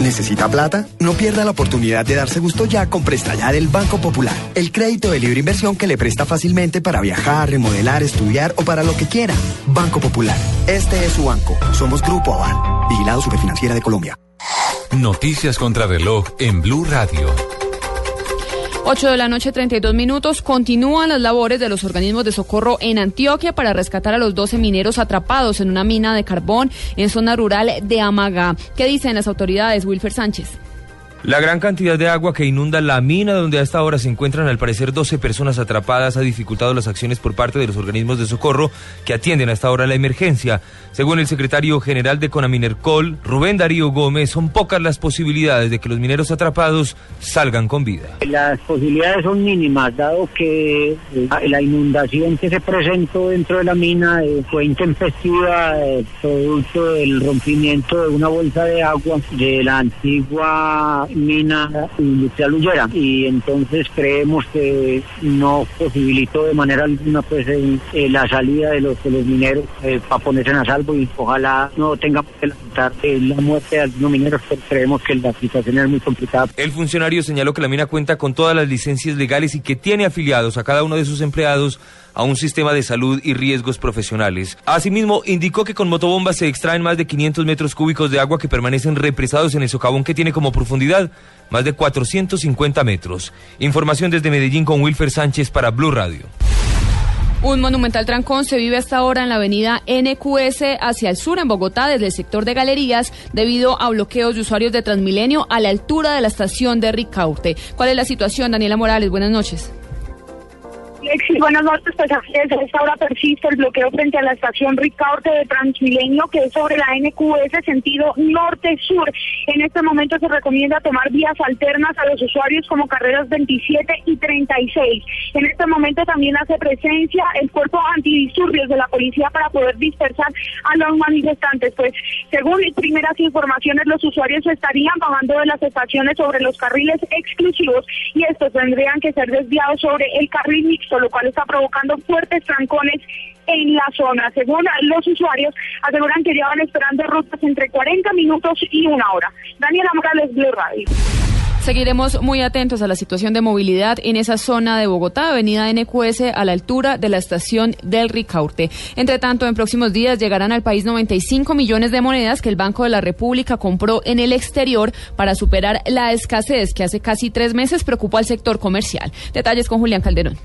¿Necesita plata? No pierda la oportunidad de darse gusto ya con Presta Ya del Banco Popular. El crédito de libre inversión que le presta fácilmente para viajar, remodelar, estudiar o para lo que quiera. Banco Popular. Este es su banco. Somos Grupo Aval. Vigilado Superfinanciera de Colombia. Noticias contra reloj en Blue Radio. 8 de la noche, 32 minutos. Continúan las labores de los organismos de socorro en Antioquia para rescatar a los 12 mineros atrapados en una mina de carbón en zona rural de Amagá. ¿Qué dicen las autoridades, Wilfer Sánchez? La gran cantidad de agua que inunda la mina donde a esta hora se encuentran al parecer 12 personas atrapadas ha dificultado las acciones por parte de los organismos de socorro que atienden a esta hora la emergencia. Según el secretario general de Conaminercol, Rubén Darío Gómez, son pocas las posibilidades de que los mineros atrapados salgan con vida. Las posibilidades son mínimas, dado que eh, la inundación que se presentó dentro de la mina eh, fue intempestiva, eh, producto del rompimiento de una bolsa de agua de la antigua mina industrial Ullera. Y entonces creemos que no posibilitó de manera alguna pues eh, eh, la salida de los, de los mineros eh, para ponerse a salvo y ojalá no tengamos que lamentar eh, la muerte de algunos mineros, pero creemos que la situación es muy complicada. El funcionario señaló que la mina cuenta con todas las licencias legales y que tiene afiliados a cada uno de sus empleados a un sistema de salud y riesgos profesionales. Asimismo, indicó que con motobombas se extraen más de 500 metros cúbicos de agua que permanecen represados en el socavón que tiene como profundidad más de 450 metros. Información desde Medellín con Wilfer Sánchez para Blue Radio. Un monumental trancón se vive hasta ahora en la avenida NQS hacia el sur en Bogotá desde el sector de galerías debido a bloqueos de usuarios de Transmilenio a la altura de la estación de Ricaurte. ¿Cuál es la situación, Daniela Morales? Buenas noches. Alexis, buenas noches. Pues desde esta hora persiste el bloqueo frente a la estación Ricaurte de Transmilenio, que es sobre la NQS sentido norte-sur. En este momento se recomienda tomar vías alternas a los usuarios como carreras 27 y 36. En este momento también hace presencia el cuerpo antidisturbios de la policía para poder dispersar a los manifestantes. Pues según primeras informaciones, los usuarios estarían bajando de las estaciones sobre los carriles exclusivos y estos tendrían que ser desviados sobre el carril mixto, lo cual está provocando fuertes trancones en la zona. Según los usuarios, aseguran que llevan esperando rutas entre 40 minutos y una hora. Daniela Morales, Blue Radio. Seguiremos muy atentos a la situación de movilidad en esa zona de Bogotá, avenida NQS, a la altura de la estación del Ricaurte. Entre tanto, en próximos días llegarán al país 95 millones de monedas que el Banco de la República compró en el exterior para superar la escasez que hace casi tres meses preocupó al sector comercial. Detalles con Julián Calderón.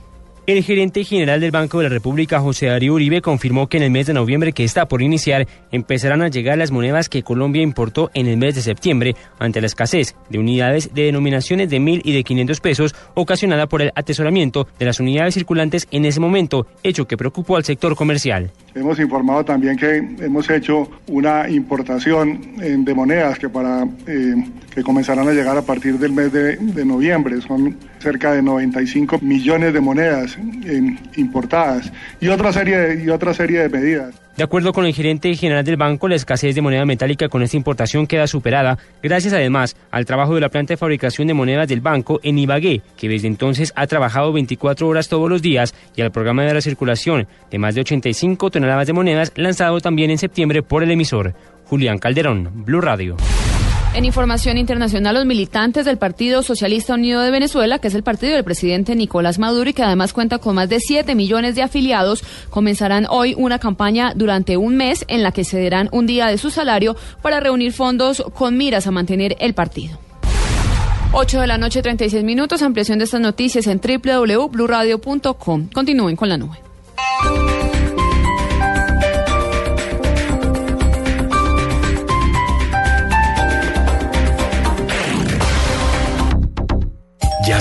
El gerente general del Banco de la República, José Darío Uribe, confirmó que en el mes de noviembre que está por iniciar empezarán a llegar las monedas que Colombia importó en el mes de septiembre ante la escasez de unidades de denominaciones de mil y de 500 pesos ocasionada por el atesoramiento de las unidades circulantes en ese momento, hecho que preocupó al sector comercial. Hemos informado también que hemos hecho una importación de monedas que para eh, que comenzarán a llegar a partir del mes de, noviembre. Son cerca de 95 millones de monedas eh, importadas y otra serie y otra serie de medidas. De acuerdo con el gerente general del banco, la escasez de moneda metálica con esta importación queda superada, gracias además al trabajo de la planta de fabricación de monedas del banco en Ibagué, que desde entonces ha trabajado 24 horas todos los días, y al programa de la circulación de más de 85 toneladas de monedas lanzado también en septiembre por el emisor. Julián Calderón, Blue Radio. En información internacional, los militantes del Partido Socialista Unido de Venezuela, que es el partido del presidente Nicolás Maduro y que además cuenta con más de 7 millones de afiliados, comenzarán hoy una campaña durante un mes en la que cederán un día de su salario para reunir fondos con miras a mantener el partido. 8 de la noche, 36 minutos. Ampliación de estas noticias en www.bluradio.com. Continúen con la nube.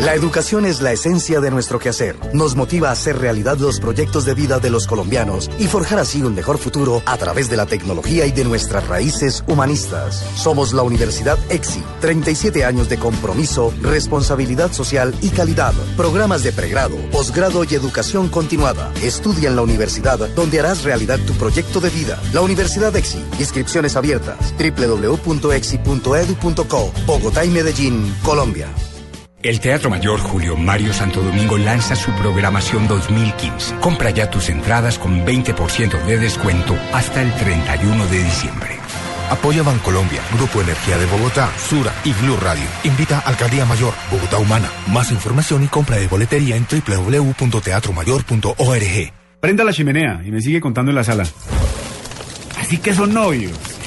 La educación es la esencia de nuestro quehacer. Nos motiva a hacer realidad los proyectos de vida de los colombianos y forjar así un mejor futuro a través de la tecnología y de nuestras raíces humanistas. Somos la Universidad EXI. 37 años de compromiso, responsabilidad social y calidad. Programas de pregrado, posgrado y educación continuada. Estudia en la universidad donde harás realidad tu proyecto de vida. La Universidad EXI. Inscripciones abiertas. www.exi.edu.co. Bogotá y Medellín, Colombia. El Teatro Mayor Julio Mario Santo Domingo lanza su programación 2015. Compra ya tus entradas con 20% de descuento hasta el 31 de diciembre. Apoya Bancolombia, Grupo Energía de Bogotá, Sura y Blue Radio. Invita Alcaldía Mayor, Bogotá Humana. Más información y compra de boletería en www.teatromayor.org. Prenda la chimenea y me sigue contando en la sala. Así que son novios.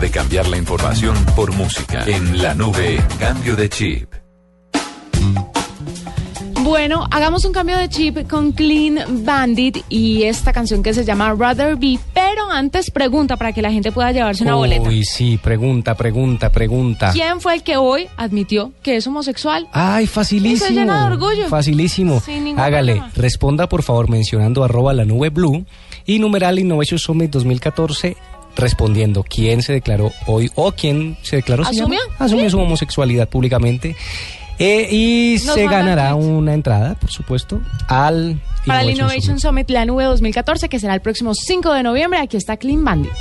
De cambiar la información por música. En la nube, cambio de chip. Bueno, hagamos un cambio de chip con Clean Bandit y esta canción que se llama Rather Be. Pero antes, pregunta para que la gente pueda llevarse una boleta. Uy, sí, pregunta, pregunta, pregunta. ¿Quién fue el que hoy admitió que es homosexual? Ay, facilísimo. Y se llena de orgullo. Facilísimo. Sin ningún Hágale, problema. responda por favor mencionando arroba la nube blue y numeral Innovation Summit 2014 respondiendo quién se declaró hoy o quién se declaró? ¿Asumió? asumió su homosexualidad públicamente Eh, y Nos se ganará una entrada, por supuesto, al Para el Innovation Innovation Summit, la nube 2014, que será el próximo 5 de noviembre. Aquí está Clean Bandit.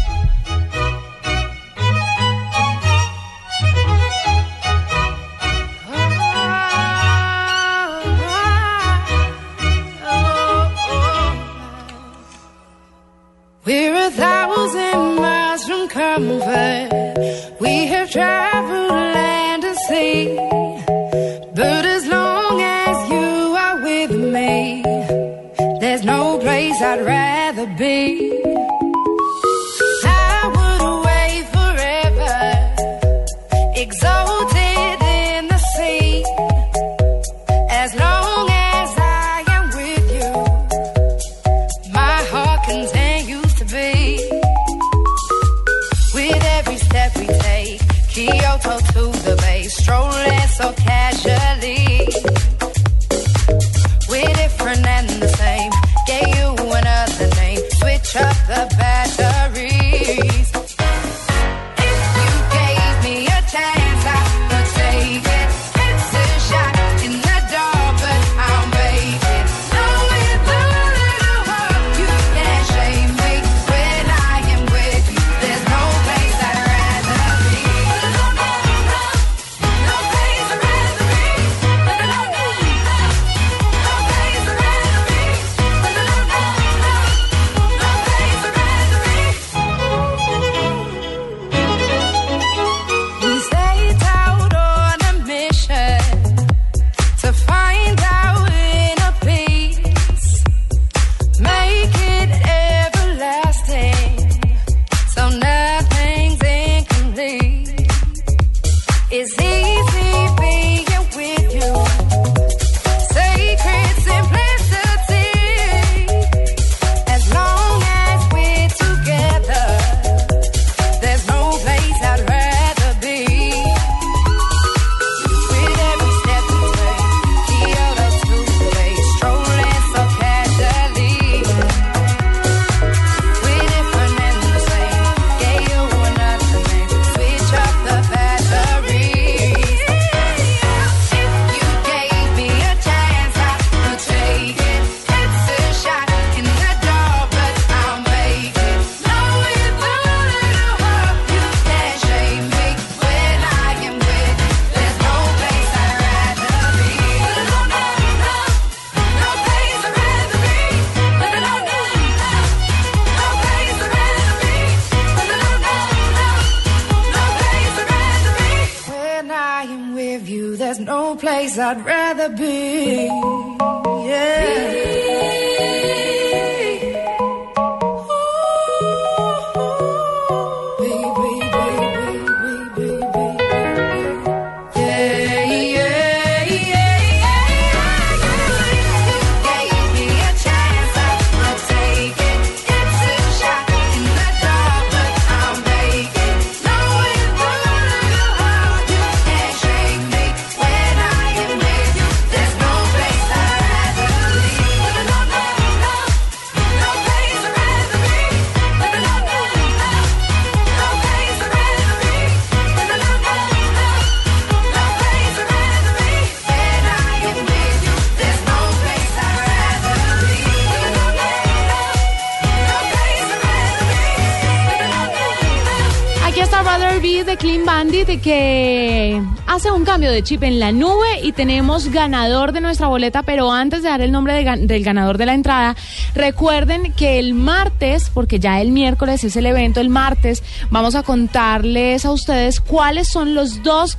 De Clean Bandit que hace un cambio de chip en la nube y tenemos ganador de nuestra boleta, pero antes de dar el nombre del ganador de la entrada, recuerden que el martes, porque ya el miércoles es el evento, el martes vamos a contarles a ustedes cuáles son los dos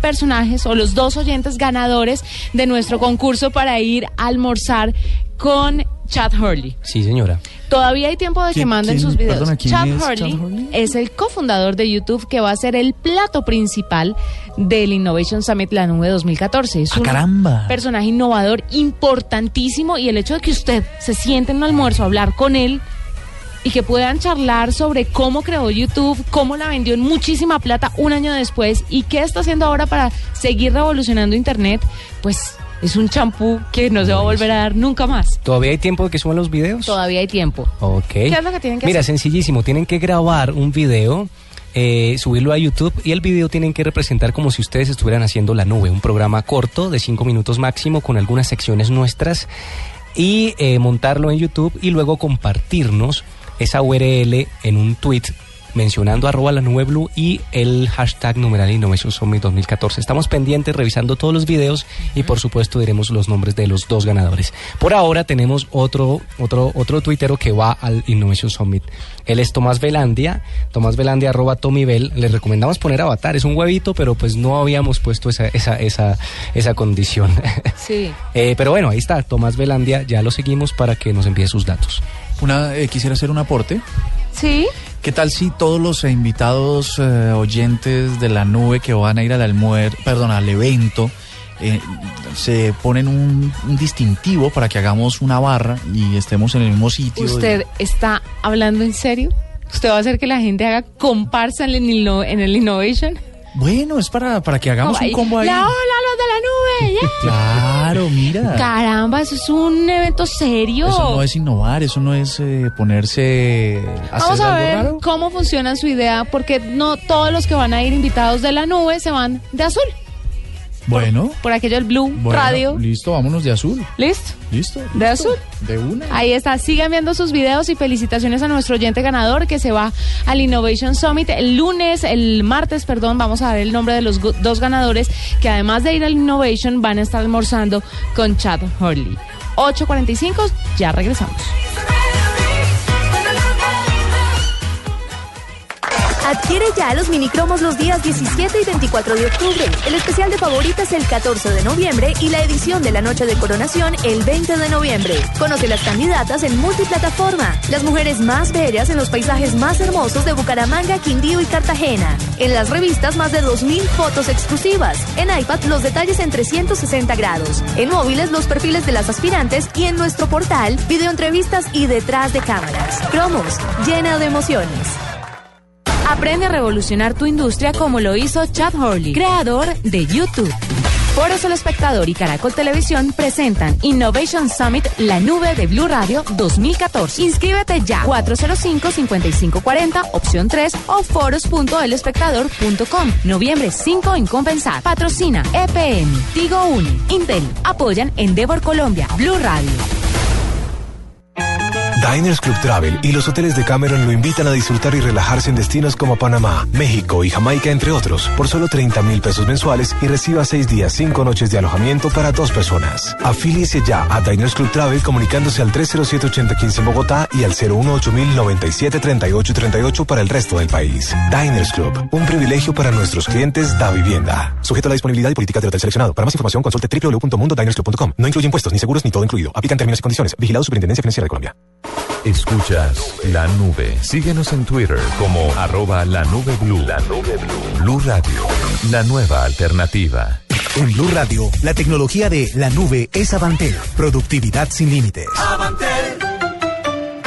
personajes o los dos oyentes ganadores de nuestro concurso para ir a almorzar con Chad Hurley. Sí, señora. Todavía hay tiempo de que ¿Quién- manden quién- sus videos. perdona, ¿quién Chad, es Chad Hurley? es el cofundador de YouTube que va a ser el plato principal del Innovation Summit La Nube 2014. Es Ah, un caramba. personaje innovador importantísimo y el hecho de que usted se siente en un almuerzo a hablar con él y que puedan charlar sobre cómo creó YouTube, cómo la vendió en muchísima plata un año después y qué está haciendo ahora para seguir revolucionando Internet, pues es un champú que no se va a volver a dar nunca más. ¿Todavía hay tiempo de que suban los videos? Todavía hay tiempo. Ok. ¿Qué es lo que tienen que Mira, hacer? sencillísimo. Tienen que grabar un video, eh, subirlo a YouTube y el video tienen que representar como si ustedes estuvieran haciendo La Nube, un programa corto de cinco minutos máximo con algunas secciones nuestras y eh, montarlo en YouTube y luego compartirnos esa URL en un tweet mencionando arroba la nube blue y el hashtag numeral Innovation Summit 2014. Estamos pendientes revisando todos los videos y por supuesto diremos los nombres de los dos ganadores. Por ahora tenemos otro, otro, otro tuitero que va al Innovation Summit. Él es Tomás Velandia, Tomás Velandia arroba Tommy Bell. Les recomendamos poner avatar, es un huevito, pero pues no habíamos puesto esa, esa, esa, esa condición. Sí. Eh, pero bueno, ahí está, Tomás Velandia, ya lo seguimos para que nos envíe sus datos. Una, eh, quisiera hacer un aporte. Sí. ¿Qué tal si todos los invitados eh, oyentes de la nube que van a ir al almuer, perdón, al evento, eh, se ponen un, un distintivo para que hagamos una barra y estemos en el mismo sitio? ¿Usted está hablando en serio? ¿Usted va a hacer que la gente haga comparsa en el, inno- en el Innovation? Bueno, es para, para que hagamos un combo ahí. ¡La ola, los de Claro, mira. Caramba, eso es un evento serio. Eso no es innovar, eso no es eh, ponerse a Vamos hacer a algo ver raro. cómo funciona su idea, porque no todos los que van a ir invitados de la nube se van de azul. Bueno, Por aquello del Blue bueno, Radio. listo, vámonos de azul. ¿Listo? Listo. ¿De azul? De una. Ahí está, sigan viendo sus videos y felicitaciones a nuestro oyente ganador que se va al Innovation Summit el lunes, el martes, perdón, vamos a dar el nombre de los dos ganadores que además de ir al Innovation van a estar almorzando con Chad Hurley. 8.45, ya regresamos. Adquiere ya los minicromos los días 17 y 24 de octubre, el especial de favoritas el 14 de noviembre y la edición de la noche de coronación el 20 de noviembre. Conoce las candidatas en multiplataforma, las mujeres más bellas en los paisajes más hermosos de Bucaramanga, Quindío y Cartagena. En las revistas más de 2.000 fotos exclusivas. En iPad los detalles en 360 grados. En móviles los perfiles de las aspirantes y en nuestro portal videoentrevistas y detrás de cámaras. Cromos, llena de emociones. Aprende a revolucionar tu industria como lo hizo Chad Hurley, creador de YouTube. Foros El Espectador y Caracol Televisión presentan Innovation Summit La Nube de Blue Radio 2014. Inscríbete ya 405-5540, opción 3 o foros.elespectador.com. Noviembre 5 en Compensar. Patrocina EPM, Tigo Uni, Intel. Apoyan Endeavor Colombia, Blue Radio. Diners Club Travel y los hoteles de Cameron lo invitan a disfrutar y relajarse en destinos como Panamá, México y Jamaica, entre otros, por solo 30 mil pesos mensuales y reciba seis días, cinco noches de alojamiento para dos personas. Afíliese ya a Diners Club Travel comunicándose al 307-8015 en Bogotá y al 018 97 38 38 para el resto del país. Diners Club, un privilegio para nuestros clientes da vivienda. Sujeto a la disponibilidad y política del hotel seleccionado. Para más información consulte www.mundodinersclub.com. No incluye impuestos, ni seguros, ni todo incluido. Aplican términos y condiciones. Vigilado Superintendencia Financiera de Colombia. Escuchas la nube. Síguenos en Twitter como arroba la nube blue. La nube blue. Blue Radio, la nueva alternativa. En Blue Radio, la tecnología de la nube es Avantel. Productividad sin límites.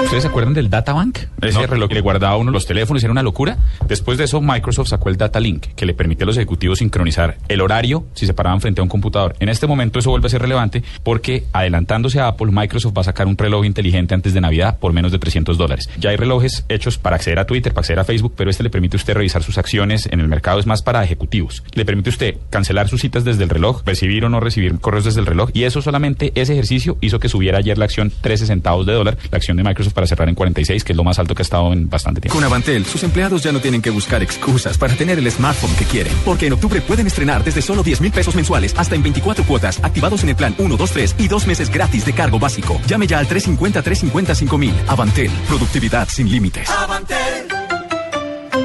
¿Ustedes se acuerdan del Data Bank? Ese reloj que le guardaba a uno los teléfonos, era una locura. Después de eso, Microsoft sacó el Data Link, que le permite a los ejecutivos sincronizar el horario si se paraban frente a un computador. En este momento eso vuelve a ser relevante porque, adelantándose a Apple, Microsoft va a sacar un reloj inteligente antes de Navidad por menos de 300 dólares. Ya hay relojes hechos para acceder a Twitter, para acceder a Facebook, pero este le permite a usted revisar sus acciones en el mercado, es más para ejecutivos. Le permite a usted cancelar sus citas desde el reloj, recibir o no recibir correos desde el reloj, y eso solamente, ese ejercicio hizo que subiera ayer la acción 13 centavos de dólar, la acción de Microsoft para cerrar en 46, que es lo más alto que ha estado en bastante tiempo. Con Avantel, sus empleados ya no tienen que buscar excusas para tener el smartphone que quieren. Porque en octubre pueden estrenar desde solo 10 mil pesos mensuales hasta en 24 cuotas, activados en el plan 1, 2, 3 y dos meses gratis de cargo básico. Llame ya al 350-350-5000. Avantel, productividad sin límites.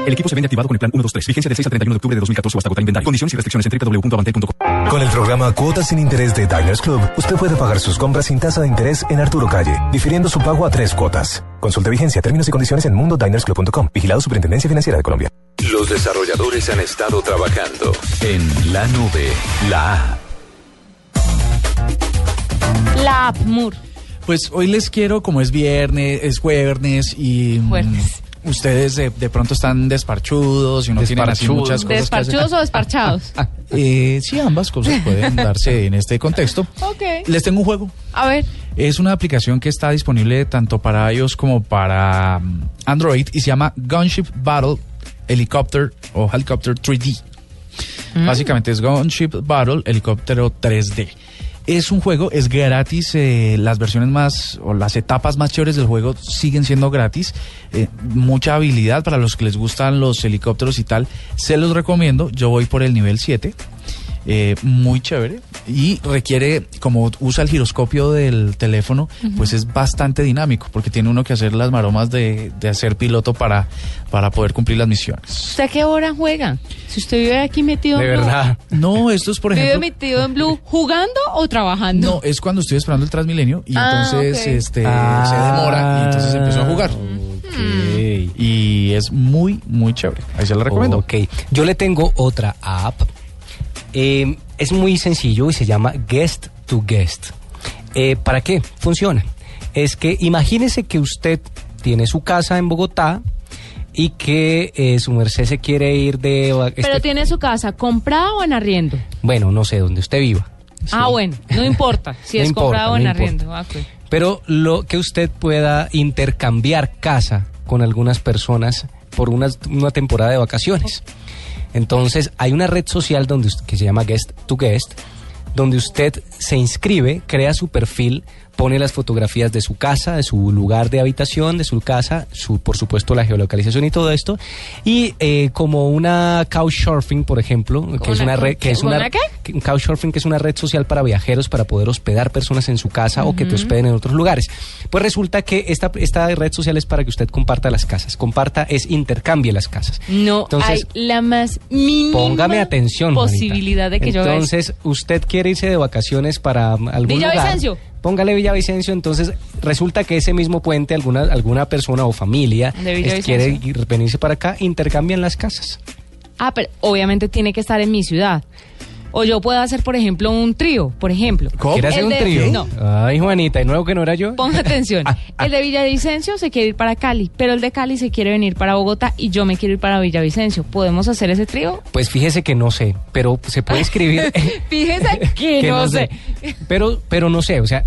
El equipo se vende activado con el plan 1, 2, 3. Vigencia del 6 al 31 de octubre de 2014 o hasta agotar inventario. Condiciones y restricciones en www.avantel.com. Con el programa Cuotas sin Interés de Diners Club, usted puede pagar sus compras sin tasa de interés en Arturo Calle, difiriendo su pago a tres cuotas. Consulte vigencia, términos y condiciones en mundodinersclub.com. Vigilado Superintendencia Financiera de Colombia. Los desarrolladores han estado trabajando en la nube, la app. La app Moore. Pues hoy les quiero, como es viernes, es jueves y mm, Jueves. Ustedes de, de pronto están desparchudos y no tienen así muchas cosas que. ¿Desparchudos o desparchados? Eh, sí, ambas cosas pueden darse en este contexto. ok. Les tengo un juego. A ver. Es una aplicación que está disponible tanto para iOS como para mm, Android y se llama Gunship Battle Helicopter o Helicopter 3D. Mm. Básicamente es Gunship Battle Helicóptero 3D. Es un juego, es gratis, eh, las versiones más o las etapas más chéveres del juego siguen siendo gratis. eh, mucha habilidad para los que les gustan los helicópteros y tal. Se los recomiendo, yo voy por el nivel 7. Eh, muy chévere y requiere, como usa el giroscopio del teléfono, pues es bastante dinámico porque tiene uno que hacer las maromas de, de hacer piloto para, para poder cumplir las misiones. ¿Usted a qué hora juega? Si usted vive aquí metido De en Blue, verdad. No, esto es por ¿Vive ejemplo. metido en Blue jugando o trabajando? No, es cuando estoy esperando el Transmilenio y Ah, entonces este Ah. se demora y entonces empezó a jugar. Y es muy, muy chévere. Ahí se lo recomiendo. Ok, yo le tengo otra app. Eh, es muy sencillo y se llama Guest to Guest. Eh, ¿Para qué? Funciona. Es que imagínese que usted tiene su casa en Bogotá y que eh, su merced se quiere ir de... va- Pero este- tiene su casa comprada o en arriendo. Bueno, no sé, donde usted viva. Ah, bueno, no importa si No es comprado o en no arriendo. Ah. Pero lo que usted pueda intercambiar casa con algunas personas por una, una temporada de vacaciones. Entonces, hay una red social donde, que se llama Guest to Guest, donde usted se inscribe, crea su perfil, pone las fotografías de su casa, de su lugar de habitación, de su casa, su, por supuesto la geolocalización y todo esto, y eh, como una couchsurfing, por ejemplo, que es ¿Una red, que es una que- Couchsurfing, que es una red social para viajeros para poder hospedar personas en su casa o que te hospeden en otros lugares. Pues resulta que esta, esta red social es para que usted comparta las casas. Comparta es intercambie las casas. No Entonces, hay la más mínima Póngame atención. Posibilidad de que yo haga eso. Entonces, usted quiere irse de vacaciones para algún lugar. Villavicencio. Póngale Villavicencio, entonces resulta que ese mismo puente alguna alguna persona o familia es- quiere ir- venirse para acá, intercambian las casas. Ah, pero obviamente tiene que estar en mi ciudad. O yo puedo hacer, por ejemplo, un trío, por ejemplo. ¿Quiere hacer El un trío? No, Ay, Juanita, ¿y nuevo que no era yo? ponga atención. El de Villavicencio se quiere ir para Cali, pero el de Cali se quiere venir para Bogotá y yo me quiero ir para Villavicencio. ¿Podemos hacer ese trío? Pues fíjese que no sé, pero se puede escribir. Fíjese que, que no, sé. Pero, pero no sé, o sea,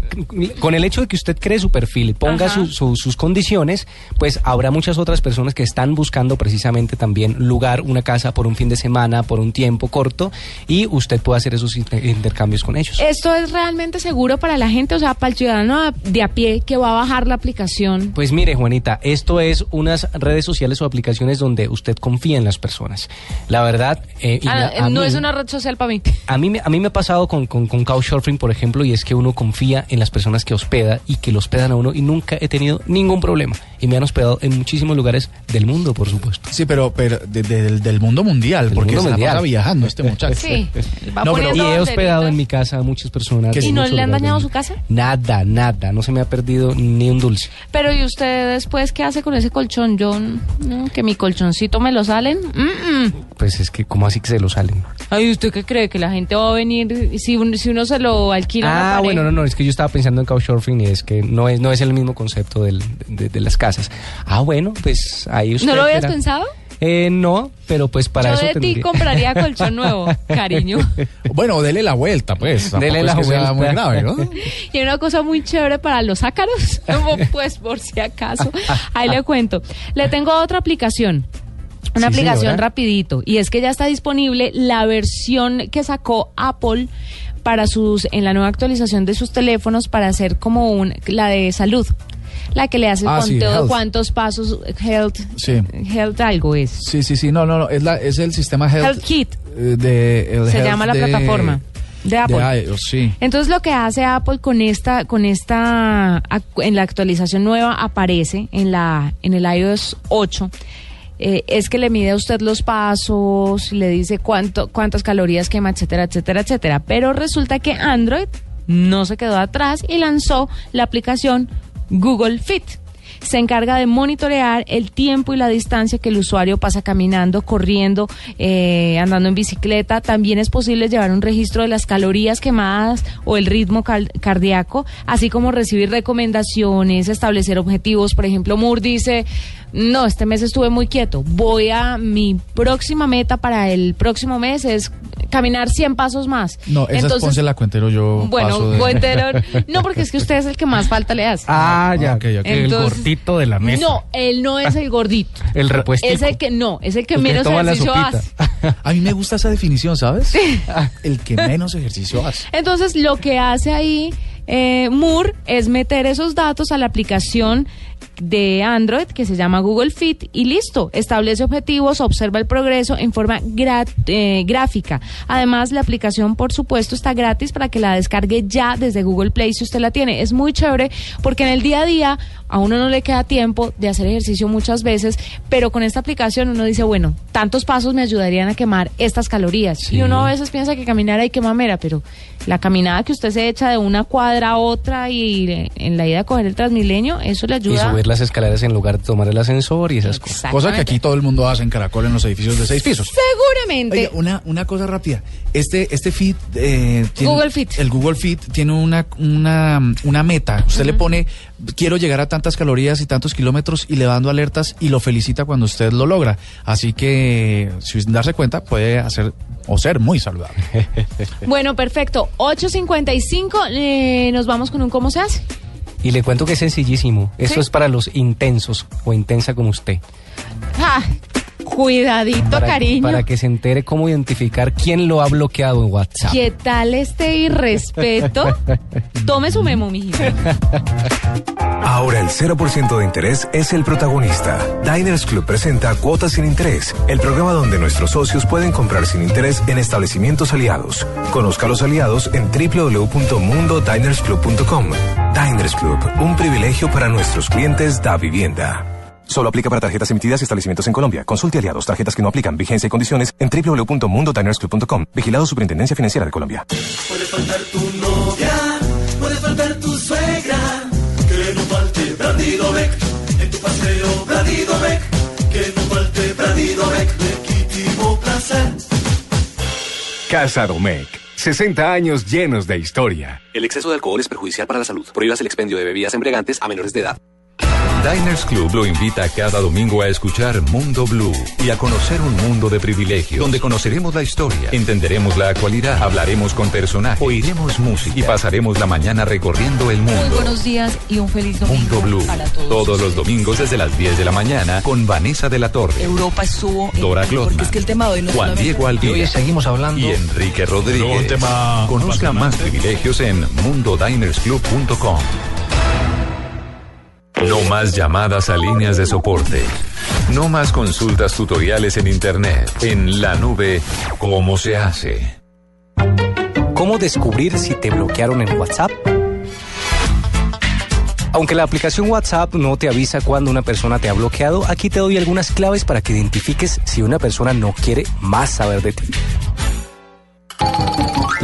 con el hecho de que usted cree su perfil y ponga su- sus condiciones, pues habrá muchas otras personas que están buscando precisamente también lugar, una casa por un fin de semana, por un tiempo corto, y usted usted puede hacer esos inter- intercambios con ellos. ¿Esto es realmente seguro para la gente? O sea, para el ciudadano de a pie que va a bajar la aplicación. Pues mire, Juanita, esto es unas redes sociales o aplicaciones donde usted confía en las personas. La verdad, eh, y Ah, a- a no mí- es una red social para mí. A mí, me- a mí me ha pasado con, con, con Couchsurfing, por ejemplo, y es que uno confía en las personas que hospeda y que lo hospedan a uno y nunca he tenido ningún problema. Y me han hospedado en muchísimos lugares del mundo, por supuesto. Sí, pero, pero de- de- del, del mundo mundial, Del porque mundo se la mundial. pasa viajando este muchacho. Sí, va No, pero- y he hospedado en mi casa a muchas personas. ¿Y no le han dañado su casa? Nada, nada. No se me ha perdido ni un dulce. Pero ¿y usted después qué hace con ese colchón? Yo, no, que mi colchoncito me lo salen. Mm, mm. Pues es que, ¿cómo así que se lo salen? Ay, ¿usted qué cree? ¿Que la gente va a venir si, un- si uno se lo alquila? Ah, bueno, no, no, es que yo estaba pensando en Couchsurfing y es que no es, no es el mismo concepto del- de, de las casas. Ah, bueno, pues ahí usted. ¿No lo habías pensado? Eh, no, pero pues para Yo eso de ti compraría colchón nuevo, cariño. Bueno, dele la vuelta, pues. Dele es la que sea vuelta. muy grave, ¿no? Y hay una cosa muy chévere para los ácaros, como, pues por si acaso. Ahí le cuento. Le tengo otra aplicación. Una Sí, aplicación señora. rapidito. Y es que ya está disponible la versión que sacó Apple para sus, en la nueva actualización de sus teléfonos para hacer como un, la de salud. La que le hace el Ah, sí, conteo de cuántos pasos, health, Sí. health algo es. Sí, sí, sí. No, no, no. Es, la, es el sistema Health, Health Kit. eh, de, el Se Health llama la de- plataforma de Apple. iOS, sí. Entonces lo que hace Apple con esta, con esta, en la actualización nueva aparece en la, en el iOS 8. eh, es que le mide a usted los pasos, le dice cuánto, cuántas calorías quema, etcétera, etcétera, etcétera. Pero resulta que Android no se quedó atrás y lanzó la aplicación Google Fit. Se encarga de monitorear el tiempo y la distancia que el usuario pasa caminando, corriendo, eh, andando en bicicleta. También es posible llevar un registro de las calorías quemadas o el ritmo cardíaco, así como recibir recomendaciones, establecer objetivos. Por ejemplo, Moore dice, no, este mes estuve muy quieto. Voy a mi próxima meta para el próximo mes es caminar 100 pasos más. No, esa es Ponce la Cuentero, yo Bueno, paso de... Cuentero, no, porque es que usted es el que más falta le hace. Ah, ya. ok, ok. El Entonces- gordito de la mesa. No, él no es el gordito. El repuestico. Es el que no, es el que El que menos ejercicio hace. A mí me gusta esa definición, ¿sabes? El que menos ejercicio hace. Entonces, lo que hace ahí eh, Moore es meter esos datos a la aplicación de Android que se llama Google Fit y listo, establece objetivos, observa el progreso en forma eh, gráfica. Además, la aplicación, por supuesto, está gratis para que la descargue ya desde Google Play si usted la tiene. Es muy chévere porque en el día a día a uno no le queda tiempo de hacer ejercicio muchas veces, pero con esta aplicación uno dice, bueno, tantos pasos me ayudarían a quemar estas calorías. Y uno a veces piensa que caminar hay que mamera, pero la caminada que usted se echa de una cuadra a otra y en la ida a coger el Transmilenio, eso le ayuda. Subir las escaleras en lugar de tomar el ascensor y esas cosas. Cosa que aquí todo el mundo hace en Caracol en los edificios de seis pisos. Seguramente. Oye, una, una cosa rápida. Este, este Fit. eh, tiene- Google Fit. El Google Fit tiene una, una, una meta. Usted le pone, quiero llegar a tantas calorías y tantos kilómetros y le va dando alertas y lo felicita cuando usted lo logra. Así que, sin darse cuenta, puede hacer o ser muy saludable. Bueno, perfecto. 8.55, eh, nos vamos con un cómo se hace. Y le cuento que es sencillísimo. Eso Sí. es para los intensos o intensa como usted. Ah, cuidadito, Para, cariño. para que se entere cómo identificar quién lo ha bloqueado en WhatsApp. ¿Qué tal este irrespeto? Tome su memo, mijito. Ahora el 0% de interés es el protagonista. Diners Club presenta Cuotas sin Interés, el programa donde nuestros socios pueden comprar sin interés en establecimientos aliados. Conozca a los aliados en www.mundodinersclub.com. Diners Club, un privilegio para nuestros clientes da vivienda. Solo aplica para tarjetas emitidas y establecimientos en Colombia. Consulte aliados, tarjetas que no aplican, vigencia y condiciones en www.mundodinersclub.com. Vigilado Superintendencia Financiera de Colombia. Puede faltar tu novia, puede faltar tu suegra, que no falte Brandido Beck, en tu paseo Brandido Beck, que no falte Brandido Beck, legítimo placer. Casa Domecq. 60 años llenos de historia. El exceso de alcohol es perjudicial para la salud. Prohíbas el expendio de bebidas embriagantes a menores de edad. Diners Club lo invita cada domingo a escuchar Mundo Blue y a conocer un mundo de privilegios, donde conoceremos la historia, entenderemos la actualidad, hablaremos con personajes, oiremos música y pasaremos la mañana recorriendo el Muy mundo. buenos días y un feliz domingo Mundo Blue, para todos. todos los domingos desde las 10 de la mañana con Vanessa de la Torre, Europa estuvo Dora Glotman, es que el tema de hoy no es Juan Diego Alvira seguimos hablando y Enrique Rodríguez. Conozca más privilegios en mundodinersclub.com. No más llamadas a líneas de soporte. No más consultas tutoriales en Internet. En la nube, ¿cómo se hace? ¿Cómo descubrir si te bloquearon en WhatsApp? Aunque la aplicación WhatsApp no te avisa cuando una persona te ha bloqueado, aquí te doy algunas claves para que identifiques si una persona no quiere más saber de ti.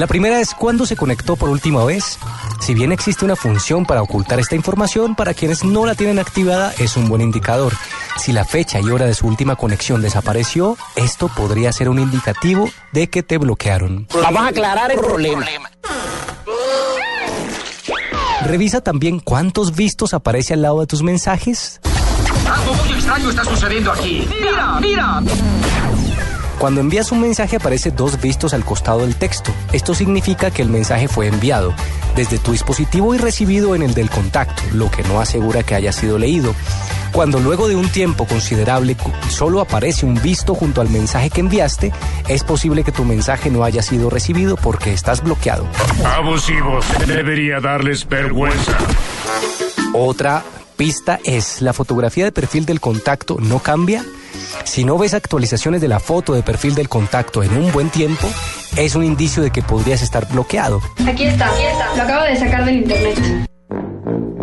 La primera es cuándo se conectó por última vez. Si bien existe una función para ocultar esta información, para quienes no la tienen activada es un buen indicador. Si la fecha y hora de su última conexión desapareció, esto podría ser un indicativo de que te bloquearon. Vamos a aclarar el problema. Revisa también cuántos vistos aparece al lado de tus mensajes. Algo muy extraño está sucediendo aquí. Mira, mira. Cuando envías un mensaje aparece dos vistos al costado del texto. Esto significa que el mensaje fue enviado desde tu dispositivo y recibido en el del contacto, lo que no asegura que haya sido leído. Cuando luego de un tiempo considerable solo aparece un visto junto al mensaje que enviaste, es posible que tu mensaje no haya sido recibido porque estás bloqueado. Abusivos. Debería darles vergüenza. Otra pista es la fotografía de perfil del contacto no cambia. Si no ves actualizaciones de la foto de perfil del contacto en un buen tiempo, es un indicio de que podrías estar bloqueado. Aquí está, aquí está. Lo acabo de sacar del internet.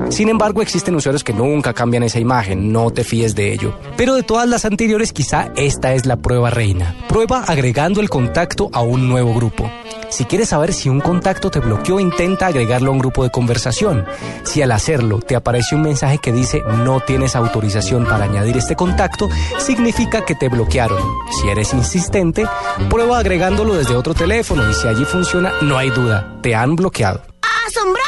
Sin embargo, existen usuarios que nunca cambian esa imagen, no te fíes de ello. Pero de todas las anteriores, quizá esta es la prueba reina. Prueba agregando el contacto a un nuevo grupo. Si quieres saber si un contacto te bloqueó, intenta agregarlo a un grupo de conversación. Si al hacerlo te aparece un mensaje que dice no tienes autorización para añadir este contacto, significa que te bloquearon. Si eres insistente, prueba agregándolo desde otro teléfono y si allí funciona, no hay duda, te han bloqueado. ¡Asombroso!